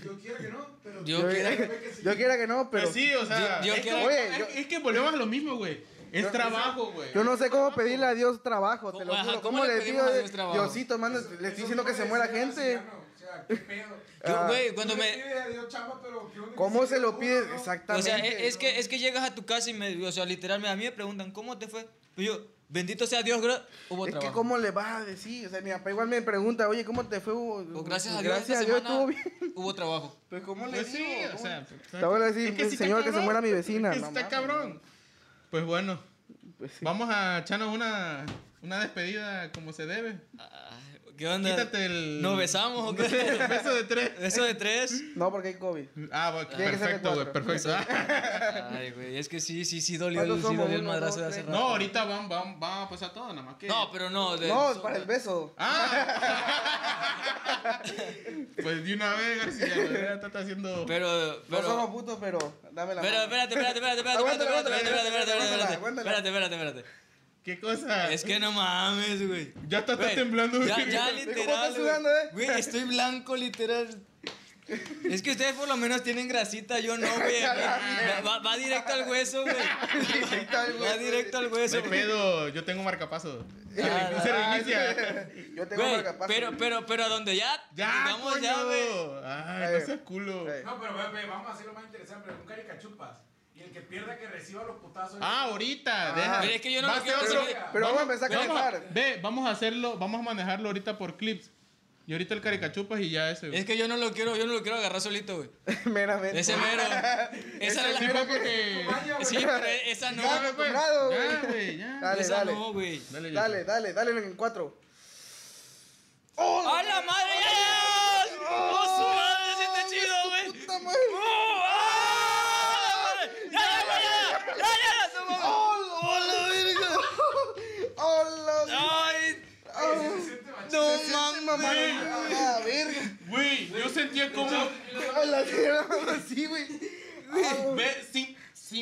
Yo quiero que no, pero. Yo Yo, quiera- yo quiera que no, pero Pues sí, o sea, Yo- yo es, quiero- que, Oye, es- yo- es que volvemos a lo mismo, güey. Es Yo- trabajo, güey. yo no sé cómo pedirle a Dios trabajo, te lo juro. ¿cómo ¿Cómo le le pedimos pido? a Dios trabajo? Diosito, manda, le estoy diciendo que se muera gente. O sea, qué pedo. Yo, Ah. güey, cuando me... pides a Dios chamba, pero ¿qué onda que ¿Cómo se lo pides? no? O Exactamente. sea, es, es que, es que llegas a tu casa y me... O sea, literalmente a mí me preguntan, ¿cómo te fue? Pues yo, bendito sea Dios, hubo Es que cómo le vas a decir, o sea, mi papá igual me pregunta, oye, ¿cómo te fue? O Pues gracias a Dios, gracias esta a Dios semana estuvo bien. hubo trabajo. Pues cómo le Pues digo? sí, o sea... Te voy a decir, es que señor, que se muera mi vecina. Es que está cabrón. Pues bueno, Pues sí. vamos a echarnos una, una despedida como se debe. Ah, ¿Qué onda? Quítate el... ¿Nos besamos o qué? *laughs* Beso de tres. ¿Eso de tres? No, porque hay COVID. Ah, bueno, perfecto, güey, perfecto. *laughs* Ay, güey, es que sí, sí, sí dolió, ¿Cuántos el, sí somos? dolió el Uno, madrazo dos, de hace rato. No, ahorita vamos, vamos, vamos a pasar todo, nada más que... No, pero no. de- No, so- para el beso. Ah. *laughs* pues de una vez, García, ya está haciendo... Pero, No somos pero... putos, pero dame la Pero, mano. espérate, espérate, espérate, espérate, espérate, espérate, espérate, espérate, espérate, aguántala, espérate, espérate, espérate. ¿Qué cosa? Es que no mames, güey. Ya está, está Güey, temblando. Ya, güey. ya, *laughs* ¿Cómo literal. estás güey. sudando, eh? Güey, estoy blanco, literal. Es que ustedes por lo menos tienen grasita, yo no, güey. *laughs* Va, directo al hueso, güey. Directo al Va hueso, directo al No hueso, güey. pedo, yo tengo marcapaso. Ah, *laughs* Se reinicia. Yo tengo Güey, marcapasos. pero, pero, pero a donde ya, Ya, coño. ya, güey. Ay, no seas culo. No, pero ve, vamos a hacerlo más interesante. Un caricachupas. Y el que pierda que reciba los putazos. Ah, ahorita, Ah. deja. Pero es que yo no Va lo quiero otro- Pero vamos a empezar a vamos cantar. Ve, vamos a hacerlo, vamos a manejarlo ahorita por clips. Y ahorita el caricachupas y ya ese. güey. Es que yo no lo quiero, yo no lo quiero agarrar solito, güey. *laughs* Meramente. Ese mero. *laughs* Esa era la... fue porque. *laughs* Sí, pero esa no. Ya, Dale, pues. güey. Ya, güey, ya. Dale, esa dale. no, güey. Dale, Dale, dale, dale en cuatro. ¡A la madre! ¡Ya, ya! ¡Oh, su madre! Se siente chido, güey. ¡Puta madre! ¡Oh, ah! ¡Ya, ya, güey, ya! ¡Ya, ya! ¡Se mamó! ¡Hola, verga! ¡Hola! ¡Ay! ¡Ah! ¡No mames! ¡Ah, verga! Güey, yo sentía como. Así, güey. Ah, Ve,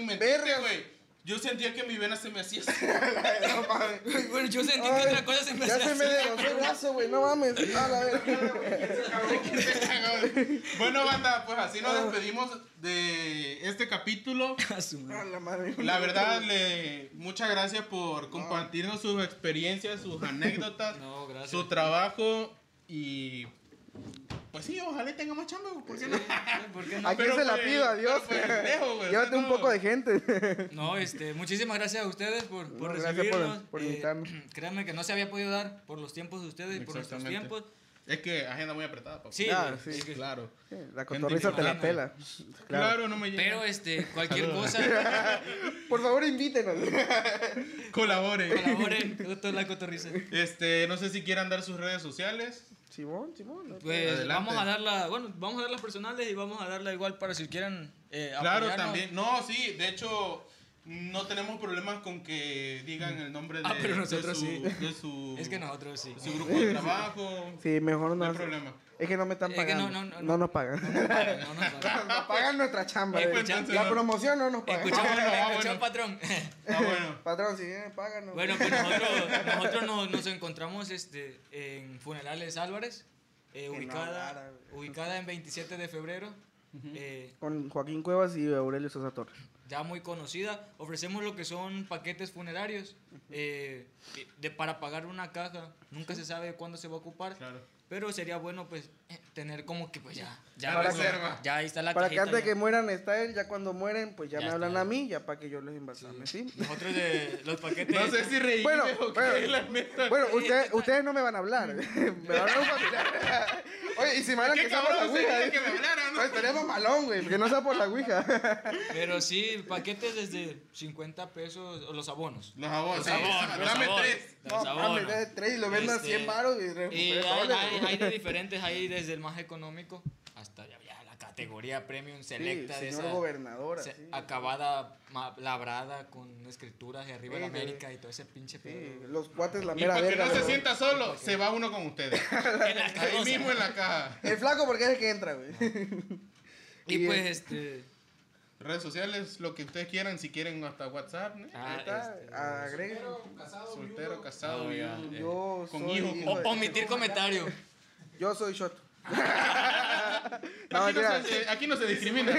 mentirte, Verga. güey. Yo sentía que mi vena se me hacía así. *laughs* No mames. Bueno, yo sentí que otra cosa se me Ya hacía se me desglosó el brazo, güey. No mames. *laughs* A la verga. *laughs* bueno, banda, pues así nos despedimos de este capítulo. A su madre. A la madre. La verdad, le, muchas gracias por compartirnos sus experiencias, sus anécdotas, No, gracias. su trabajo y pues sí, ojalá tenga más chamba, ¿por qué no? ¿Por qué no? ¿A quién Pero, se la pues, pido? Adiós. pero, pues, Llévate un poco de gente. *laughs* No, este, muchísimas gracias a ustedes por, por No, gracias recibirnos. por- por Eh, invitarnos. *clears throat* créanme que no se había podido dar por los tiempos de ustedes y por nuestros tiempos. Es que agenda muy apretada, papá. Sí, Claro, sí. es que- Claro. La cotorriza te la pela. Claro, Claro. no me llega. Pero este, cualquier cosa, *laughs* Por favor, invítenos. Colaboren. colaboren *laughs* toda la cotorriza. Este, no sé si quieran dar sus redes sociales. Simón, Simón. no Pues Adelante. vamos a darla, bueno, vamos a dar las personales y vamos a darla igual para si quieren eh, Claro, apoyarnos. también. No, sí, de hecho, no tenemos problemas con que digan el nombre de, Ah, pero de su, sí. de su, Es que nosotros sí. su grupo de trabajo. Sí, mejor No no. hay problema. Es que no me están Es que pagando. no, no, no, no, nos pagan. No nos pagan, no nos *laughs* pagan. nos pagan nuestra chamba. La no. promoción no nos pagan. Escuchó, Ah, bueno. patrón. Ah, bueno. *laughs* Patrón, si viene, páganos. Bueno, pues *laughs* nosotros, nosotros nos, nos encontramos este, en Funerales Álvarez, eh, ubicada, ubicada en 27 de febrero. eh, Con Joaquín Cuevas y Aurelio Sosa Torres. Ya muy conocida. Ofrecemos lo que son paquetes funerarios eh, de, para pagar una caja. Nunca se sabe cuándo se va a ocupar. Claro. Pero sería bueno pues eh, tener como que pues ya. Ya, Para reserva. ya ahí está la Para que cajita, antes de que mueran está él, ya cuando mueren, pues ya, Ya me está hablan a mí, ya para que yo les embalsame, ¿sí? Nosotros de los paquetes. No sé si reírme Bueno, o qué, bueno. la neta. Bueno, ustedes, ustedes no me van a hablar. *laughs* me van a hablar un familiar. *laughs* Oye, y si me hablan ¿Qué que sea por la ouija. ¿eh? que me hablaran, no? Pues estaríamos malón, güey, que no sea por la ouija. *laughs* Pero sí, paquetes desde 50 pesos o los abonos. Los abonos, Los abonos, los dame abonos, tres. los No, abonos. de tres y lo vendo a Este, 100 baros y Y recupero hay, hay- hay de diferentes, hay desde el más económico hasta ya, categoría premium selecta Sí, de señor esa gobernadora, se- sí. acabada, ma- labrada con escrituras de arriba de Sí. América y todo ese pinche Sí, pedo. los cuates la Y mera para que verga. no se sienta solo, se va uno con ustedes. *laughs* En la Ahí mismo en la caja. El flaco porque es el que entra, güey. *laughs* Y y, pues eh, este. Redes sociales, lo que ustedes quieran, si quieren hasta WhatsApp, ¿no? ah, este, agreguen. Soltero, casado, Soltero, viudo. casado, Oh, ya. viudo. Yo Con soy hijos, hijo de- omitir comentario. Yo soy shot. *laughs* no, Aquí, no se, aquí no se discrimina.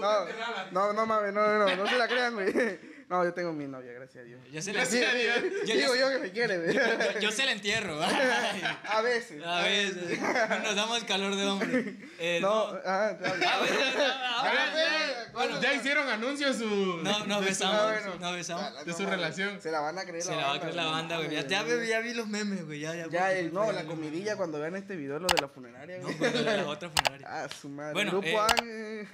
No, no, no mames, no, no, no, no se la crean, güey. No, yo tengo mi novia, gracias a Dios. Ya se la, Gracias a Dios. yo- Digo yo- yo que me quiere, güey. yo- yo se la entierro. *laughs* A veces. A veces. Nos damos calor de hombre. Eh, No, no. ah. A veces, A veces. bueno, Ya hicieron anuncios su, No, no besamos. Ah, bueno. No besamos. De su relación. Se la van a creer Se la va a creer la banda, güey. Ya, ya, vi- ya vi los memes, güey. Ya, ya. Ya, güey, el, no, la comidilla cuando vean este video, lo de la funeraria, No, güey. güey, la, la otra funeraria. Ah, su madre. Bueno, Grupo eh, Ángel.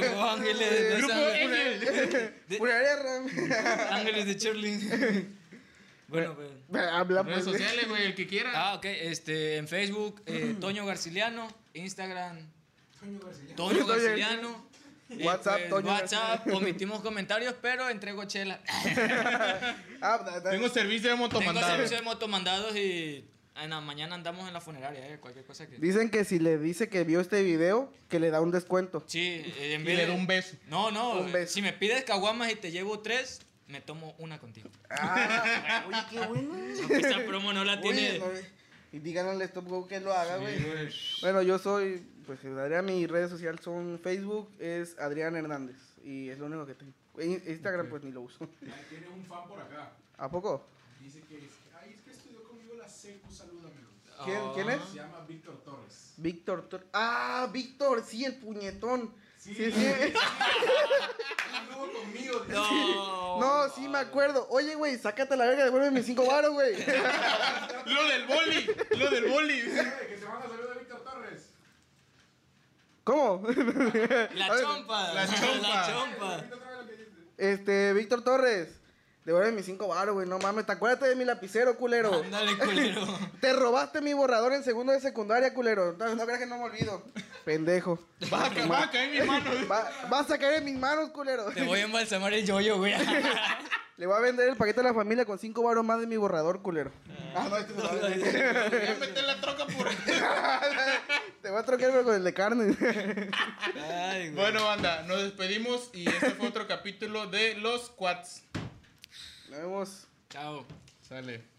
Grupo Ángeles de Grupo Ángel. Funeraria Ram. *laughs* Ángeles de Charlie. *laughs* Bueno, pues. Habla Redes pues. sociales, güey, el que quiera. Ah, ok. Este, en Facebook, eh, *clears throat* Toño Garciliano. Instagram, Toño. Toño Toño Garciliano. Y, WhatsApp, pues, Toño WhatsApp, Garciliano. omitimos comentarios, pero entrego chela. *laughs* Ah, da- da- Tengo servicio de Tengo motomandado. servicio de motomandados y en la mañana andamos en la funeraria, eh, cualquier cosa que... Dicen que si le dice que vio este video, que le da un descuento. Sí, eh, en Y vez le de... doy un beso. No, no, Un beso. si me pides caguamas y te llevo tres, me tomo una contigo. Ah, oye, qué bueno. Aunque esa promo no la tiene... Oye, y díganle a Stop Go que lo haga, güey. Bueno, yo soy, pues Adrián, mis redes sociales son Facebook, es Adrián Hernández. Y es lo único que tengo. In- Instagram, pues ni lo uso. Ahí Tiene un fan por acá. ¿A poco? Dice que, ay, es que estudió salúdame. ¿Quién- Oh. quién es? Se llama Víctor Torres. Víctor. Tor- Ah, Víctor, sí, el puñetón. Sí. Sí, *laughs* *laughs* conmigo. No, No, sí me acuerdo. Oye, güey, sácate la verga, devuelve mis cinco varos, güey. *laughs* Lo del boli. Lo del boli. Que te manda saludos de Víctor Torres. ¿Cómo? La chompa. La chompa. La chompa. Este, Víctor Torres. Devuelve mis cinco varos, güey. No mames, te acuerdas de mi lapicero, culero. Ándale, culero. *laughs* Te robaste mi borrador en segundo de secundaria, culero. No, no creas que no me olvido. Pendejo. Va a, ca- va a caer mi mano. *laughs* Va- vas a caer en mis manos, culero. Te voy a embalsamar el yoyo, güey. *laughs* Le voy a vender el paquete a la familia con cinco varos más de mi borrador, culero. Ah, no, este no Voy a meter la troca por Te voy a trocar con el de carne. Ay, güey. Bueno, banda, nos despedimos y este fue otro capítulo de Los Quads. Nos vemos. Chao. Sale.